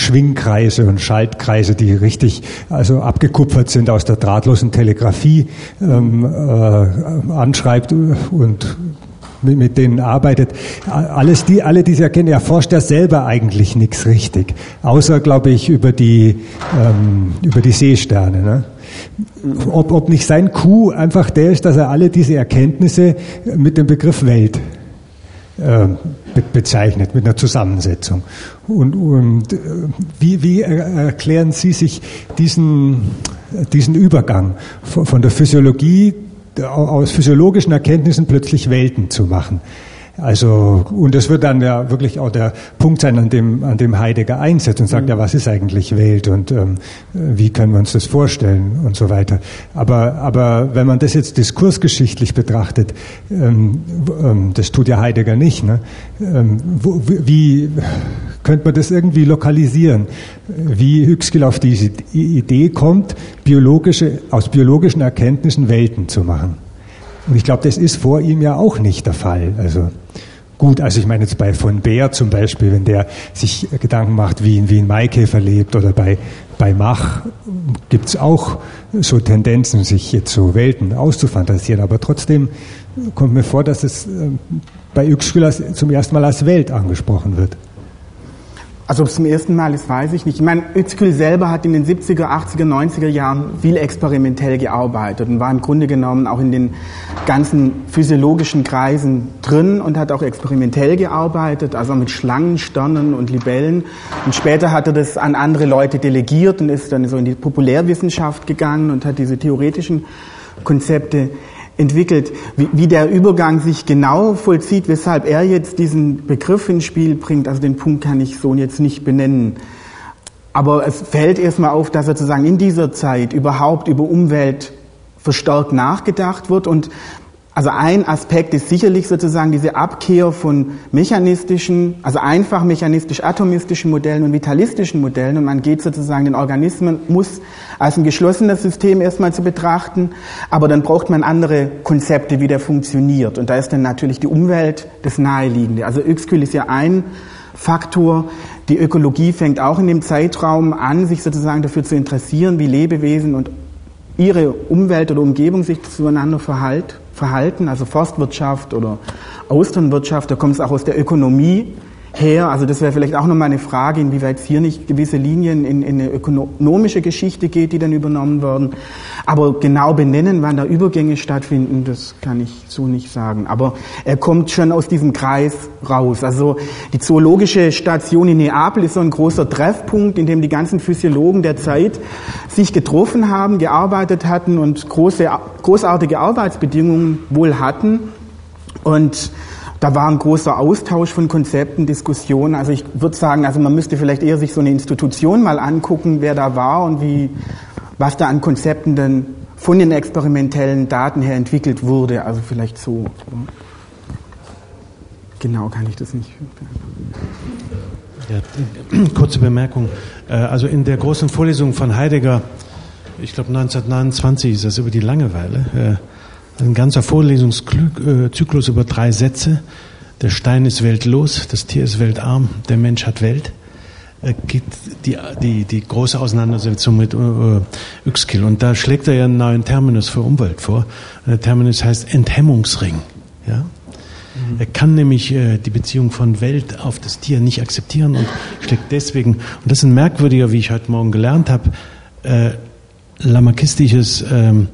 Schwingkreise und Schaltkreise, die richtig also abgekupfert sind aus der drahtlosen Telegrafie, ähm, äh, anschreibt und mit, denen arbeitet. Alles die, alle diese Erkenntnisse erforscht er selber eigentlich nichts richtig, außer glaube ich über die ähm, über die Seesterne. Ne? Ob, ob nicht sein Coup einfach der ist, dass er alle diese Erkenntnisse mit dem Begriff Welt bezeichnet mit einer Zusammensetzung. Und, und wie, wie, erklären Sie sich diesen, diesen Übergang von der Physiologie aus physiologischen Erkenntnissen plötzlich Welten zu machen. Also, und das wird dann ja wirklich auch der Punkt sein, an dem, an dem Heidegger einsetzt und sagt, mhm. ja, was ist eigentlich Welt und ähm, wie können wir uns das vorstellen und so weiter. Aber, aber wenn man das jetzt diskursgeschichtlich betrachtet, ähm, ähm, das tut ja Heidegger nicht, ne? Ähm, wo, wie könnte man das irgendwie lokalisieren? Wie Hüxkill auf diese Idee kommt, biologische, aus biologischen Erkenntnissen Welten zu machen? Und ich glaube, das ist vor ihm ja auch nicht der Fall. Also gut, also ich meine jetzt bei von Bär zum Beispiel, wenn der sich Gedanken macht, wie, wie ein Maikäfer lebt oder bei, bei Mach gibt es auch so Tendenzen, sich jetzt so Welten auszufantasieren. Aber trotzdem kommt mir vor, dass es äh, bei Yükskül zum ersten Mal als Welt angesprochen wird. Also ob es zum ersten Mal ist, weiß ich nicht. Ich meine, Özkül selber hat in den 70er, 80er, 90er Jahren viel experimentell gearbeitet und war im Grunde genommen auch in den ganzen physiologischen Kreisen drin und hat auch experimentell gearbeitet, also mit Schlangen, Sternen und Libellen. Und später hat er das an andere Leute delegiert und ist dann so in die Populärwissenschaft gegangen und hat diese theoretischen Konzepte entwickelt, wie, wie der Übergang sich genau vollzieht, weshalb er jetzt diesen Begriff ins Spiel bringt. Also den Punkt kann ich so jetzt nicht benennen. Aber es fällt erstmal auf, dass sozusagen in dieser Zeit überhaupt über Umwelt verstärkt nachgedacht wird und also ein Aspekt ist sicherlich sozusagen diese Abkehr von mechanistischen, also einfach mechanistisch-atomistischen Modellen und vitalistischen Modellen und man geht sozusagen den Organismus als ein geschlossenes System erstmal zu betrachten, aber dann braucht man andere Konzepte, wie der funktioniert und da ist dann natürlich die Umwelt das Naheliegende. Also Yxkül ist ja ein Faktor. Die Ökologie fängt auch in dem Zeitraum an, sich sozusagen dafür zu interessieren, wie Lebewesen und ihre Umwelt oder Umgebung sich zueinander verhalten also Forstwirtschaft oder Austernwirtschaft, da kommt es auch aus der Ökonomie her. Also das wäre vielleicht auch nochmal eine Frage, inwieweit es hier nicht gewisse Linien in, in, eine ökonomische Geschichte geht, die dann übernommen werden. Aber genau benennen, wann da Übergänge stattfinden, das kann ich so nicht sagen. Aber er kommt schon aus diesem Kreis raus. Also die zoologische Station in Neapel ist so ein großer Treffpunkt, in dem die ganzen Physiologen der Zeit sich getroffen haben, gearbeitet hatten und große, großartige Arbeitsbedingungen wohl hatten. Und da war ein großer Austausch von Konzepten, Diskussionen. Also ich würde sagen, also man müsste vielleicht eher sich so eine Institution mal angucken, wer da war und wie, was da an Konzepten denn von den experimentellen Daten her entwickelt wurde. Also vielleicht so. Genau kann ich das nicht. Ja, kurze Bemerkung. Äh, also in der großen Vorlesung von Heidegger, ich glaube 1929 ist das über die Langeweile, äh, ein ganzer Vorlesungszyklus über drei Sätze. Der Stein ist weltlos, das Tier ist weltarm, der Mensch hat Welt. Äh, geht die, die, die große Auseinandersetzung mit äh, Yxkill. Und da schlägt er ja einen neuen Terminus für Umwelt vor. Der Terminus heißt Enthemmungsring. Ja? Mhm. Er kann nämlich äh, die Beziehung von Welt auf das Tier nicht akzeptieren und schlägt deswegen, und das ist ein merkwürdiger, wie ich heute Morgen gelernt habe, äh, lamarckistisches ähm,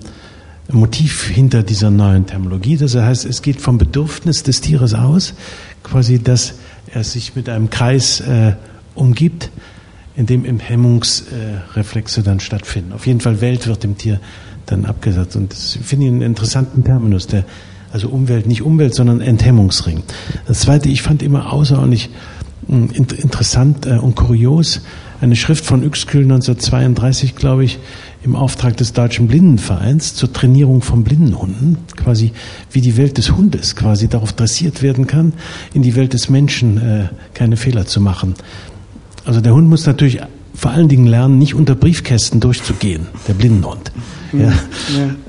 Motiv hinter dieser neuen Terminologie. Das heißt, es geht vom Bedürfnis des Tieres aus, quasi, dass er sich mit einem Kreis äh, umgibt, in dem im Hemmungsreflexe äh, dann stattfinden. Auf jeden Fall Welt wird dem Tier dann abgesetzt. Und das finde ich einen interessanten Terminus, der, also Umwelt, nicht Umwelt, sondern Enthemmungsring. Das zweite, ich fand immer außerordentlich hm, interessant äh, und kurios, eine Schrift von Yxküll 1932, glaube ich, im Auftrag des Deutschen Blindenvereins zur Trainierung von Blindenhunden, quasi wie die Welt des Hundes quasi darauf dressiert werden kann, in die Welt des Menschen äh, keine Fehler zu machen. Also der Hund muss natürlich vor allen Dingen lernen, nicht unter Briefkästen durchzugehen, der Blindenhund. Mhm. Ja.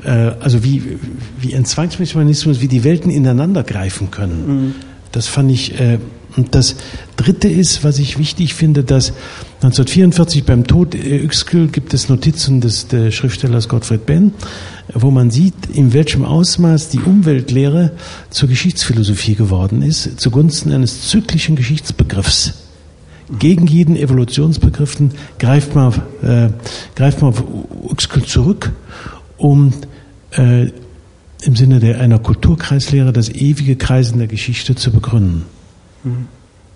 ja. Äh, also wie, wie ein Zwangsmechanismus, wie die Welten ineinander greifen können. Mhm. Das fand ich äh, und das Dritte ist, was ich wichtig finde, dass 1944 beim Tod Yxkül gibt es Notizen des, des Schriftstellers Gottfried Benn, wo man sieht, in welchem Ausmaß die Umweltlehre zur Geschichtsphilosophie geworden ist, zugunsten eines zyklischen Geschichtsbegriffs. Gegen jeden Evolutionsbegriffen greift man, äh, greift man auf Yxkül zurück, um äh, im Sinne der, einer Kulturkreislehre das ewige Kreisen der Geschichte zu begründen.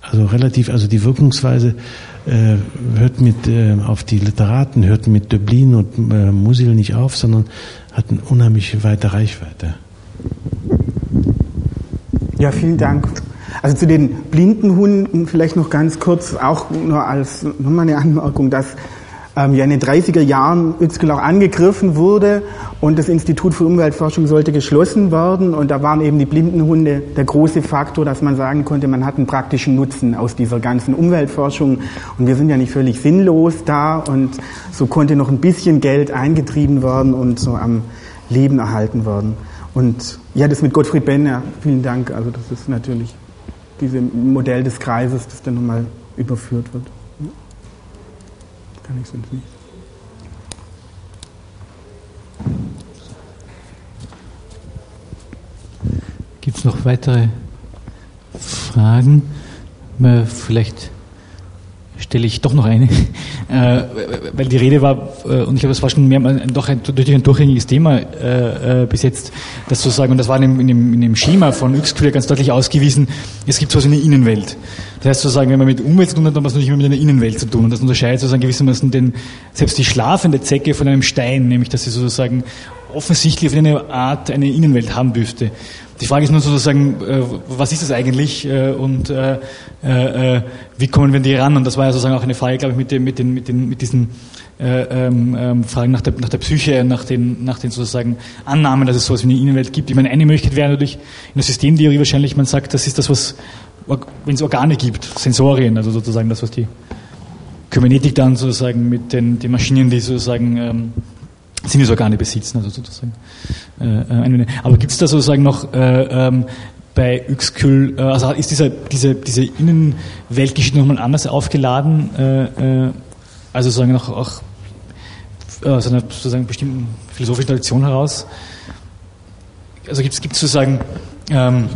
Also relativ, also die Wirkungsweise äh, hört mit äh, auf die Literaten, hört mit Döblin und äh, Musil nicht auf, sondern hat eine unheimlich weite Reichweite. Ja, vielen Dank. Also zu den blinden Hunden vielleicht noch ganz kurz, auch nur als nochmal eine Anmerkung, dass ähm, ja in den 30er Jahren auch angegriffen wurde und das Institut für Umweltforschung sollte geschlossen werden und da waren eben die blinden Hunde der große Faktor, dass man sagen konnte, man hat einen praktischen Nutzen aus dieser ganzen Umweltforschung und wir sind ja nicht völlig sinnlos da und so konnte noch ein bisschen Geld eingetrieben werden und so am Leben erhalten werden. Und ja, das mit Gottfried Benner, vielen Dank. Also das ist natürlich dieses Modell des Kreises, das dann nochmal überführt wird. Kann ich sonst nicht. Gibt es noch weitere Fragen? Vielleicht stelle ich doch noch eine, äh, weil die Rede war, äh, und ich glaube, das war schon mehr, doch ein, durch ein durchgängiges Thema äh, äh, bis jetzt, das sozusagen, und das war in dem, in dem, in dem Schema von Uexküll ganz deutlich ausgewiesen, es gibt sowas wie eine Innenwelt. Das heißt sozusagen, wenn man mit Umwelt zu tun hat, dann hat man es natürlich immer mit einer Innenwelt zu tun. Und das unterscheidet sozusagen gewissermaßen den, selbst die schlafende Zecke von einem Stein, nämlich dass sie sozusagen offensichtlich auf eine Art eine Innenwelt haben dürfte. Die Frage ist nur sozusagen, äh, was ist das eigentlich äh, und äh, wie kommen wir an die ran? Und das war ja sozusagen auch eine Frage, glaube ich, mit, dem, mit, den, mit, den, mit diesen äh, ähm, ähm, Fragen nach der, nach der Psyche, nach den, nach den sozusagen Annahmen, dass es sowas wie eine Innenwelt gibt. Ich meine, eine Möglichkeit wäre natürlich in der Systemtheorie wahrscheinlich, man sagt, das ist das, was, wenn es Organe gibt, Sensorien, also sozusagen das, was die Kybernetik dann sozusagen mit den, den Maschinen, die sozusagen ähm, Sinnesorgane besitzen, also sozusagen. Äh, äh aber gibt es da sozusagen noch äh, ähm, bei Uexküll, äh, also ist dieser, diese, diese Innenweltgeschichte nochmal anders aufgeladen, äh, also sozusagen auch, auch aus einer sozusagen bestimmten philosophischen Tradition heraus? Also gibt es sozusagen ähm,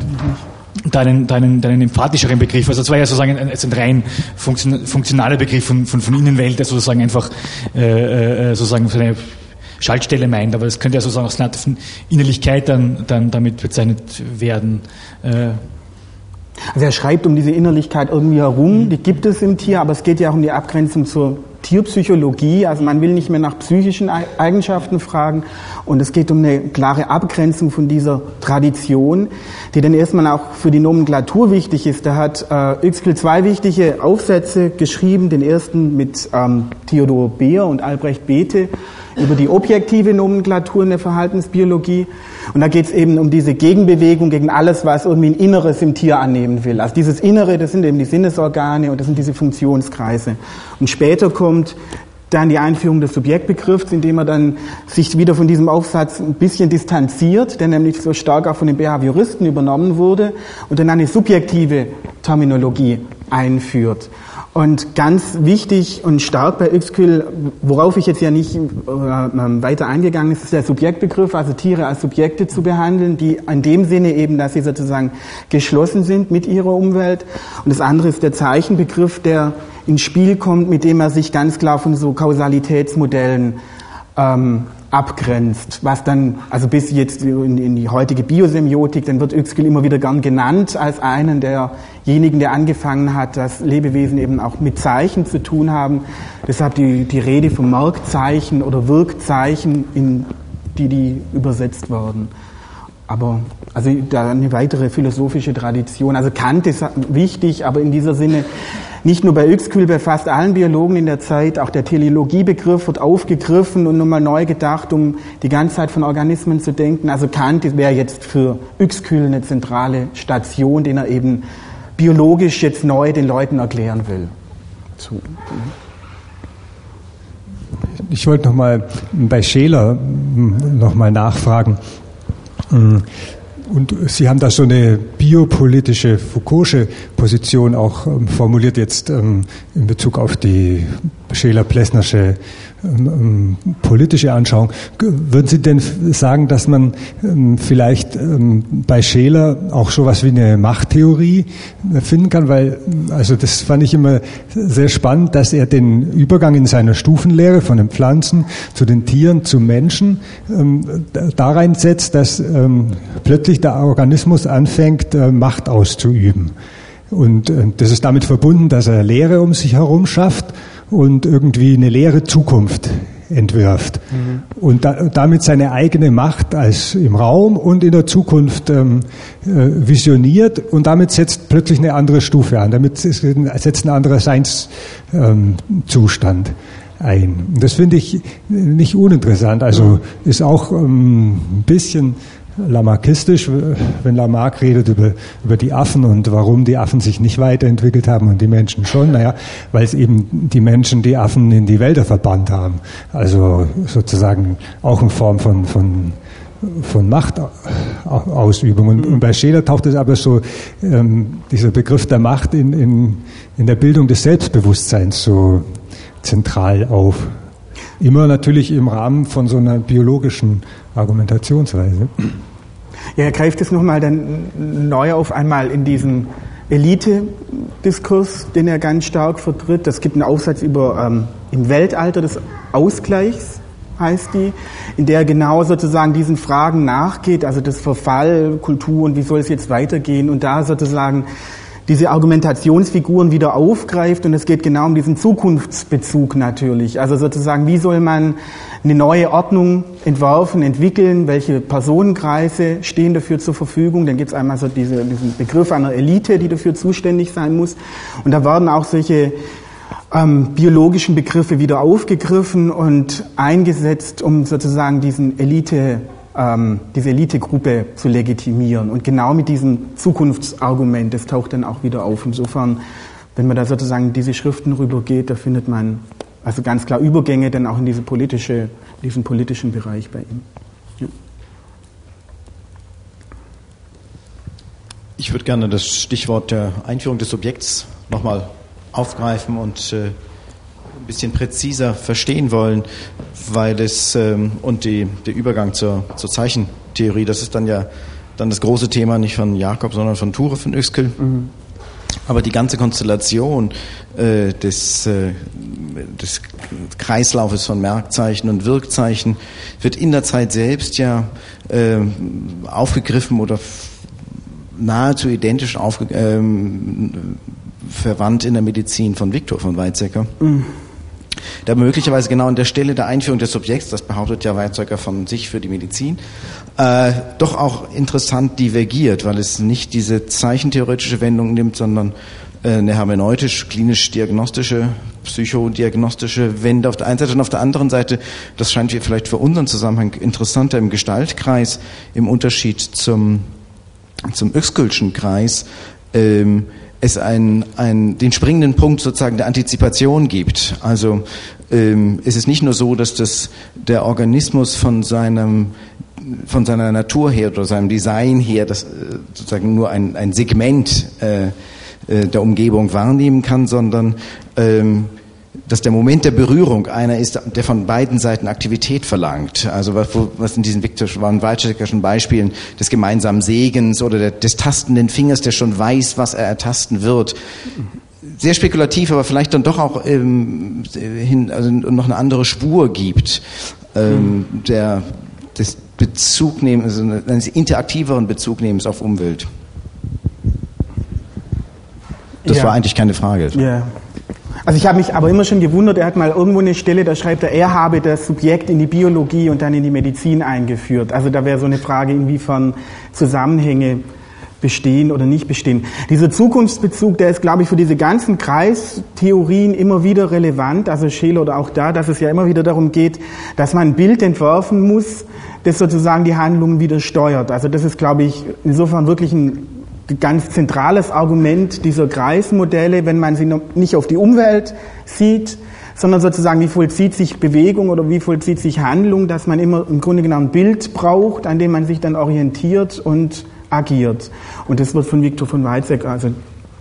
deinen, deinen, deinen emphatischeren Begriff. Also das war ja sozusagen ein, ein rein funktionaler Begriff von, von, von Innenwelt, der sozusagen einfach äh, sozusagen so eine Schaltstelle meint, aber es könnte ja sozusagen aus von Innerlichkeit dann, dann damit bezeichnet werden. Äh also er schreibt um diese Innerlichkeit irgendwie herum, die gibt es im Tier, aber es geht ja auch um die Abgrenzung zur Tierpsychologie, also man will nicht mehr nach psychischen Eigenschaften fragen und es geht um eine klare Abgrenzung von dieser Tradition, die dann erstmal auch für die Nomenklatur wichtig ist. Da hat äh, Uexküll zwei wichtige Aufsätze geschrieben, den ersten mit ähm, Theodor Beer und Albrecht Bethe über die objektive Nomenklatur in der Verhaltensbiologie. Und da geht es eben um diese Gegenbewegung gegen alles, was irgendwie ein Inneres im Tier annehmen will. Also dieses Innere, das sind eben die Sinnesorgane und das sind diese Funktionskreise. Und später kommt dann die Einführung des Subjektbegriffs, indem er dann sich wieder von diesem Aufsatz ein bisschen distanziert, der nämlich so stark auch von den Behavioristen übernommen wurde und dann eine subjektive Terminologie einführt. Und ganz wichtig und stark bei Uexküll, worauf ich jetzt ja nicht äh, weiter eingegangen ist, ist der Subjektbegriff, also Tiere als Subjekte zu behandeln, die in dem Sinne eben, dass sie sozusagen geschlossen sind mit ihrer Umwelt. Und das andere ist der Zeichenbegriff, der ins Spiel kommt, mit dem er sich ganz klar von so Kausalitätsmodellen ähm, abgrenzt, was dann, also bis jetzt in, in die heutige Biosemiotik, dann wird Uexküll immer wieder gern genannt als einen derjenigen, der angefangen hat, dass Lebewesen eben auch mit Zeichen zu tun haben. Deshalb die, die Rede von Merkzeichen oder Wirkzeichen, in die die übersetzt werden. Aber also da eine weitere philosophische Tradition. Also Kant ist wichtig, aber in dieser Sinne nicht nur bei Uexküll, bei fast allen Biologen in der Zeit, auch der Teleologiebegriff wird aufgegriffen und nochmal neu gedacht, um die Ganzheit von Organismen zu denken. Also Kant wäre jetzt für Uexküll eine zentrale Station, den er eben biologisch jetzt neu den Leuten erklären will. So. Ich wollte nochmal bei Scheler nochmal nachfragen. Und Sie haben da so eine biopolitische Foucault'sche Position auch ähm, formuliert jetzt ähm, in Bezug auf die Scheler-Plessnersche ähm, ähm, politische Anschauung. Würden Sie denn sagen, dass man ähm, vielleicht bei Scheler auch sowas wie eine Machttheorie äh, finden kann? Weil, also das fand ich immer sehr spannend, dass er den Übergang in seiner Stufenlehre von den Pflanzen zu den Tieren zu Menschen da reinsetzt, dass plötzlich der Organismus anfängt, äh, Macht auszuüben. Und äh, das ist damit verbunden, dass er Lehre um sich herum schafft und irgendwie eine leere Zukunft entwirft mhm. und da, damit seine eigene Macht als im Raum und in der Zukunft ähm, äh, visioniert und damit setzt plötzlich eine andere Stufe an, damit setzt ein anderer Seinszustand ähm, ein. Das finde ich nicht uninteressant, also ist auch ähm, ein bisschen lamarckistisch, wenn Lamarck redet über, über die Affen und warum die Affen sich nicht weiterentwickelt haben und die Menschen schon. Naja, weil es eben die Menschen die Affen in die Wälder verbannt haben. Also sozusagen auch in Form von, von, von Machtausübung. Und, und bei Scheler taucht es aber so, ähm, dieser Begriff der Macht in, in, in der Bildung des Selbstbewusstseins so zentral auf. Immer natürlich im Rahmen von so einer biologischen Argumentationsweise. Ja, er greift es nochmal dann neu auf einmal in diesen Elite-Diskurs, den er ganz stark vertritt. Es gibt einen Aufsatz über ähm, im Weltalter des Ausgleichs, heißt die, in der er genau sozusagen diesen Fragen nachgeht, also das Verfall, Kultur und wie soll es jetzt weitergehen und da sozusagen diese Argumentationsfiguren wieder aufgreift und es geht genau um diesen Zukunftsbezug natürlich. Also sozusagen, wie soll man eine neue Ordnung entwerfen, entwickeln, welche Personenkreise stehen dafür zur Verfügung. Dann gibt es einmal so diese, diesen Begriff einer Elite, die dafür zuständig sein muss. Und da werden auch solche ähm, biologischen Begriffe wieder aufgegriffen und eingesetzt, um sozusagen diesen Elite ähm, diese Elitegruppe zu legitimieren. Und genau mit diesem Zukunftsargument, das taucht dann auch wieder auf. Insofern, wenn man da sozusagen diese Schriften rübergeht, da findet man also ganz klar Übergänge dann auch in diese politische, diesen politischen Bereich bei ihm. Ja. Ich würde gerne das Stichwort der Einführung des Subjekts nochmal aufgreifen und äh, ein bisschen präziser verstehen wollen, weil es ähm, und die, der Übergang zur, zur Zeichentheorie, das ist dann ja dann das große Thema nicht von Jakob, sondern von Ture von Öskel. Mhm. Aber die ganze Konstellation äh, des, äh, des Kreislaufes von Merkzeichen und Wirkzeichen wird in der Zeit selbst ja äh, aufgegriffen oder nahezu identisch aufge ähm, verwandt in der Medizin von Viktor von Weizsäcker. Mhm da möglicherweise genau an der Stelle der Einführung des Subjekts, das behauptet ja Weizsäcker von sich für die Medizin, äh, doch auch interessant divergiert, weil es nicht diese zeichentheoretische Wendung nimmt, sondern äh, eine hermeneutisch, klinisch-diagnostische, psychodiagnostische Wende auf der einen Seite. Und auf der anderen Seite, das scheint mir vielleicht für unseren Zusammenhang interessanter im Gestaltkreis, im Unterschied zum, zum Öxkülschen Kreis, ähm, es ein, ein, den springenden Punkt sozusagen der Antizipation gibt. Also ähm, es ist nicht nur so, dass das, der Organismus von seinem von seiner Natur her oder seinem Design her das äh, sozusagen nur ein, ein Segment äh, äh, der Umgebung wahrnehmen kann, sondern ähm, dass der Moment der Berührung einer ist, der von beiden Seiten Aktivität verlangt. Also was, in diesen Viktor van Weizsäckerschen Beispielen des gemeinsamen Segens oder der, des tastenden Fingers, der schon weiß, was er ertasten wird. Sehr spekulativ, aber vielleicht dann doch auch ähm, hin, also noch eine andere Spur gibt, ähm, der des Bezugnehmens, also eines interaktiveren Bezugnehmens auf Umwelt. Das ja. war eigentlich keine Frage. Ja. Also ich habe mich aber immer schon gewundert, er hat mal irgendwo eine Stelle, da schreibt er, er habe das Subjekt in die Biologie und dann in die Medizin eingeführt. Also da wäre so eine Frage, inwiefern Zusammenhänge bestehen oder nicht bestehen. Dieser Zukunftsbezug, der ist, glaube ich, für diese ganzen Kreistheorien immer wieder relevant, also Scheler oder auch da, dass es ja immer wieder darum geht, dass man ein Bild entwerfen muss, das sozusagen die Handlungen wieder steuert. Also das ist, glaube ich, insofern wirklich ein ganz zentrales Argument dieser Kreismodelle, wenn man sie nicht auf die Umwelt sieht, sondern sozusagen, wie vollzieht sich Bewegung oder wie vollzieht sich Handlung, dass man immer im Grunde genommen ein Bild braucht, an dem man sich dann orientiert und agiert. Und das wird von Viktor von Weizsäcker, also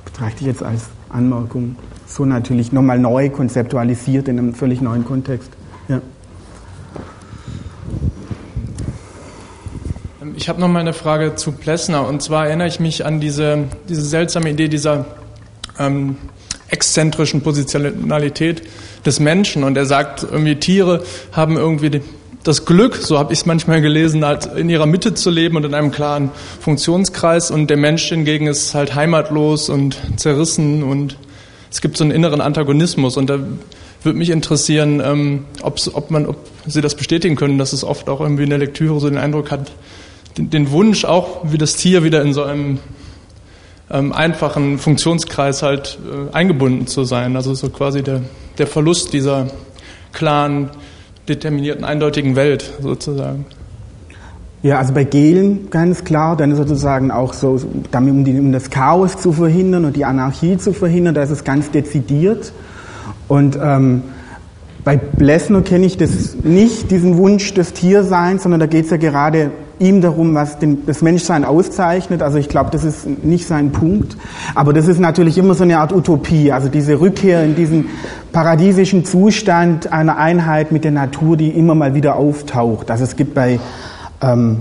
betrachte ich jetzt als Anmerkung, so natürlich nochmal neu konzeptualisiert in einem völlig neuen Kontext. Ja. Ich habe noch mal eine Frage zu Plessner. Und zwar erinnere ich mich an diese, diese seltsame Idee dieser ähm, exzentrischen Positionalität des Menschen. Und er sagt, irgendwie Tiere haben irgendwie das Glück, so habe ich es manchmal gelesen, halt in ihrer Mitte zu leben und in einem klaren Funktionskreis. Und der Mensch hingegen ist halt heimatlos und zerrissen und es gibt so einen inneren Antagonismus. Und da würde mich interessieren, ähm, ob, man, ob Sie das bestätigen können, dass es oft auch irgendwie in der Lektüre so den Eindruck hat, den, den Wunsch auch wie das Tier wieder in so einem ähm, einfachen Funktionskreis halt äh, eingebunden zu sein. Also so quasi der, der Verlust dieser klaren, determinierten, eindeutigen Welt sozusagen. Ja, also bei Gehlen ganz klar, dann sozusagen auch so, damit um, die, um das Chaos zu verhindern und die Anarchie zu verhindern, da ist es ganz dezidiert. Und ähm, bei Blessner kenne ich das nicht, diesen Wunsch des Tierseins, sondern da geht es ja gerade ihm darum, was das Menschsein auszeichnet. Also ich glaube, das ist nicht sein Punkt. Aber das ist natürlich immer so eine Art Utopie, also diese Rückkehr in diesen paradiesischen Zustand einer Einheit mit der Natur, die immer mal wieder auftaucht. Also es gibt bei ähm,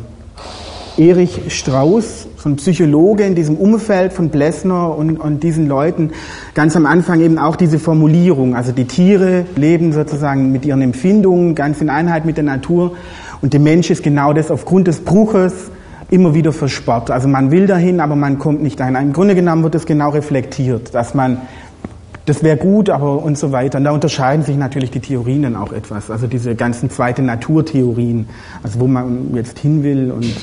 Erich Strauss, so ein Psychologe in diesem Umfeld von Blessner und, und diesen Leuten, ganz am Anfang eben auch diese Formulierung. Also die Tiere leben sozusagen mit ihren Empfindungen ganz in Einheit mit der Natur und der Mensch ist genau das aufgrund des Bruches immer wieder versperrt. Also man will dahin, aber man kommt nicht dahin. Im Grunde genommen wird das genau reflektiert, dass man das wäre gut, aber und so weiter. Und da unterscheiden sich natürlich die Theorien dann auch etwas. Also diese ganzen zweite Naturtheorien, also wo man jetzt hin will und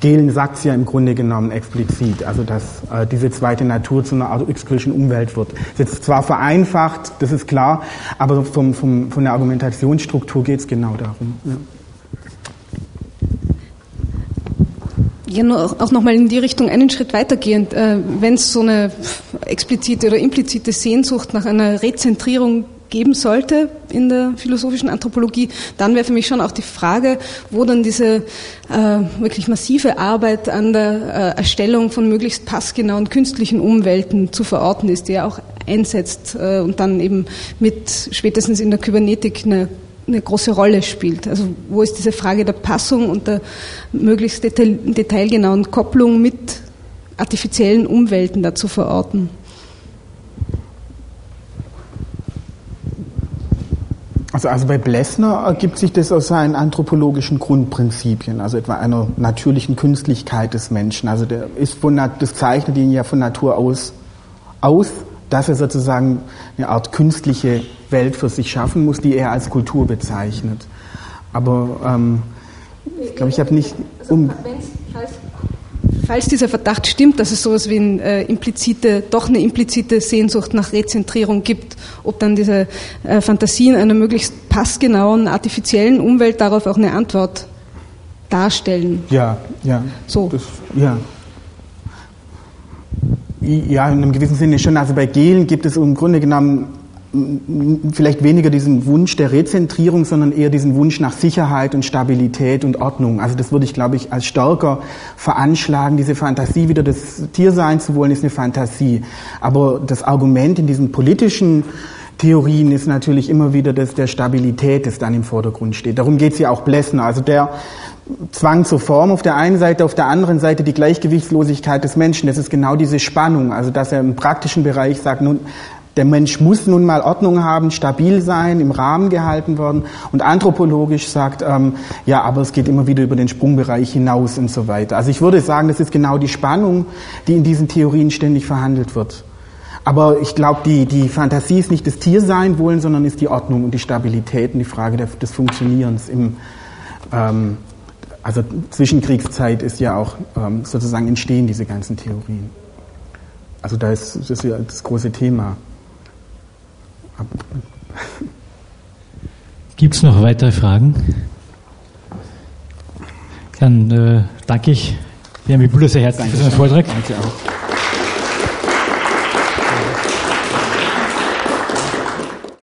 Gehlen sagt es ja im Grunde genommen explizit, also dass äh, diese zweite Natur zu einer ökologischen Umwelt wird. Das ist zwar vereinfacht, das ist klar, aber vom, vom, von der Argumentationsstruktur geht es genau darum. Ja. Ja, nur auch nochmal in die Richtung einen Schritt weitergehend. Äh, Wenn es so eine explizite oder implizite Sehnsucht nach einer Rezentrierung geben sollte in der philosophischen Anthropologie, dann wäre für mich schon auch die Frage, wo dann diese äh, wirklich massive Arbeit an der äh, Erstellung von möglichst passgenauen künstlichen Umwelten zu verorten ist, die ja auch einsetzt äh, und dann eben mit spätestens in der Kybernetik eine eine große Rolle spielt. Also wo ist diese Frage der Passung und der möglichst detail, detailgenauen Kopplung mit artifiziellen Umwelten da zu verorten? Also, also bei Blessner ergibt sich das aus seinen anthropologischen Grundprinzipien, also etwa einer natürlichen Künstlichkeit des Menschen. Also der ist von, das zeichnet ihn ja von Natur aus aus, dass er sozusagen eine Art künstliche Welt für sich schaffen muss, die er als Kultur bezeichnet. Aber ähm, ich glaube, ich habe nicht um. Falls dieser Verdacht stimmt, dass es sowas wie eine äh, implizite, doch eine implizite Sehnsucht nach Rezentrierung gibt, ob dann diese äh, Fantasien einer möglichst passgenauen artifiziellen Umwelt darauf auch eine Antwort darstellen. Ja, ja. So. Das, ja. Ja, in einem gewissen Sinne schon. Also bei Gelen gibt es im Grunde genommen vielleicht weniger diesen Wunsch der Rezentrierung, sondern eher diesen Wunsch nach Sicherheit und Stabilität und Ordnung. Also das würde ich, glaube ich, als stärker veranschlagen. Diese Fantasie, wieder das Tier sein zu wollen, ist eine Fantasie. Aber das Argument in diesen politischen Theorien ist natürlich immer wieder das der Stabilität, das dann im Vordergrund steht. Darum geht es ja auch Blessner. Also der Zwang zur Form auf der einen Seite, auf der anderen Seite die Gleichgewichtslosigkeit des Menschen. Das ist genau diese Spannung. Also dass er im praktischen Bereich sagt, nun, der Mensch muss nun mal Ordnung haben, stabil sein, im Rahmen gehalten werden. Und anthropologisch sagt, ähm, ja, aber es geht immer wieder über den Sprungbereich hinaus und so weiter. Also ich würde sagen, das ist genau die Spannung, die in diesen Theorien ständig verhandelt wird. Aber ich glaube, die, die Fantasie ist nicht das Tiersein wollen, sondern ist die Ordnung und die Stabilität und die Frage des Funktionierens im, ähm, also Zwischenkriegszeit ist ja auch ähm, sozusagen entstehen diese ganzen Theorien. Also da ist das ist ja das große Thema. Gibt es noch weitere Fragen? Dann äh, danke ich Jeremy Buller sehr herzlich für seinen Vortrag. Danke auch.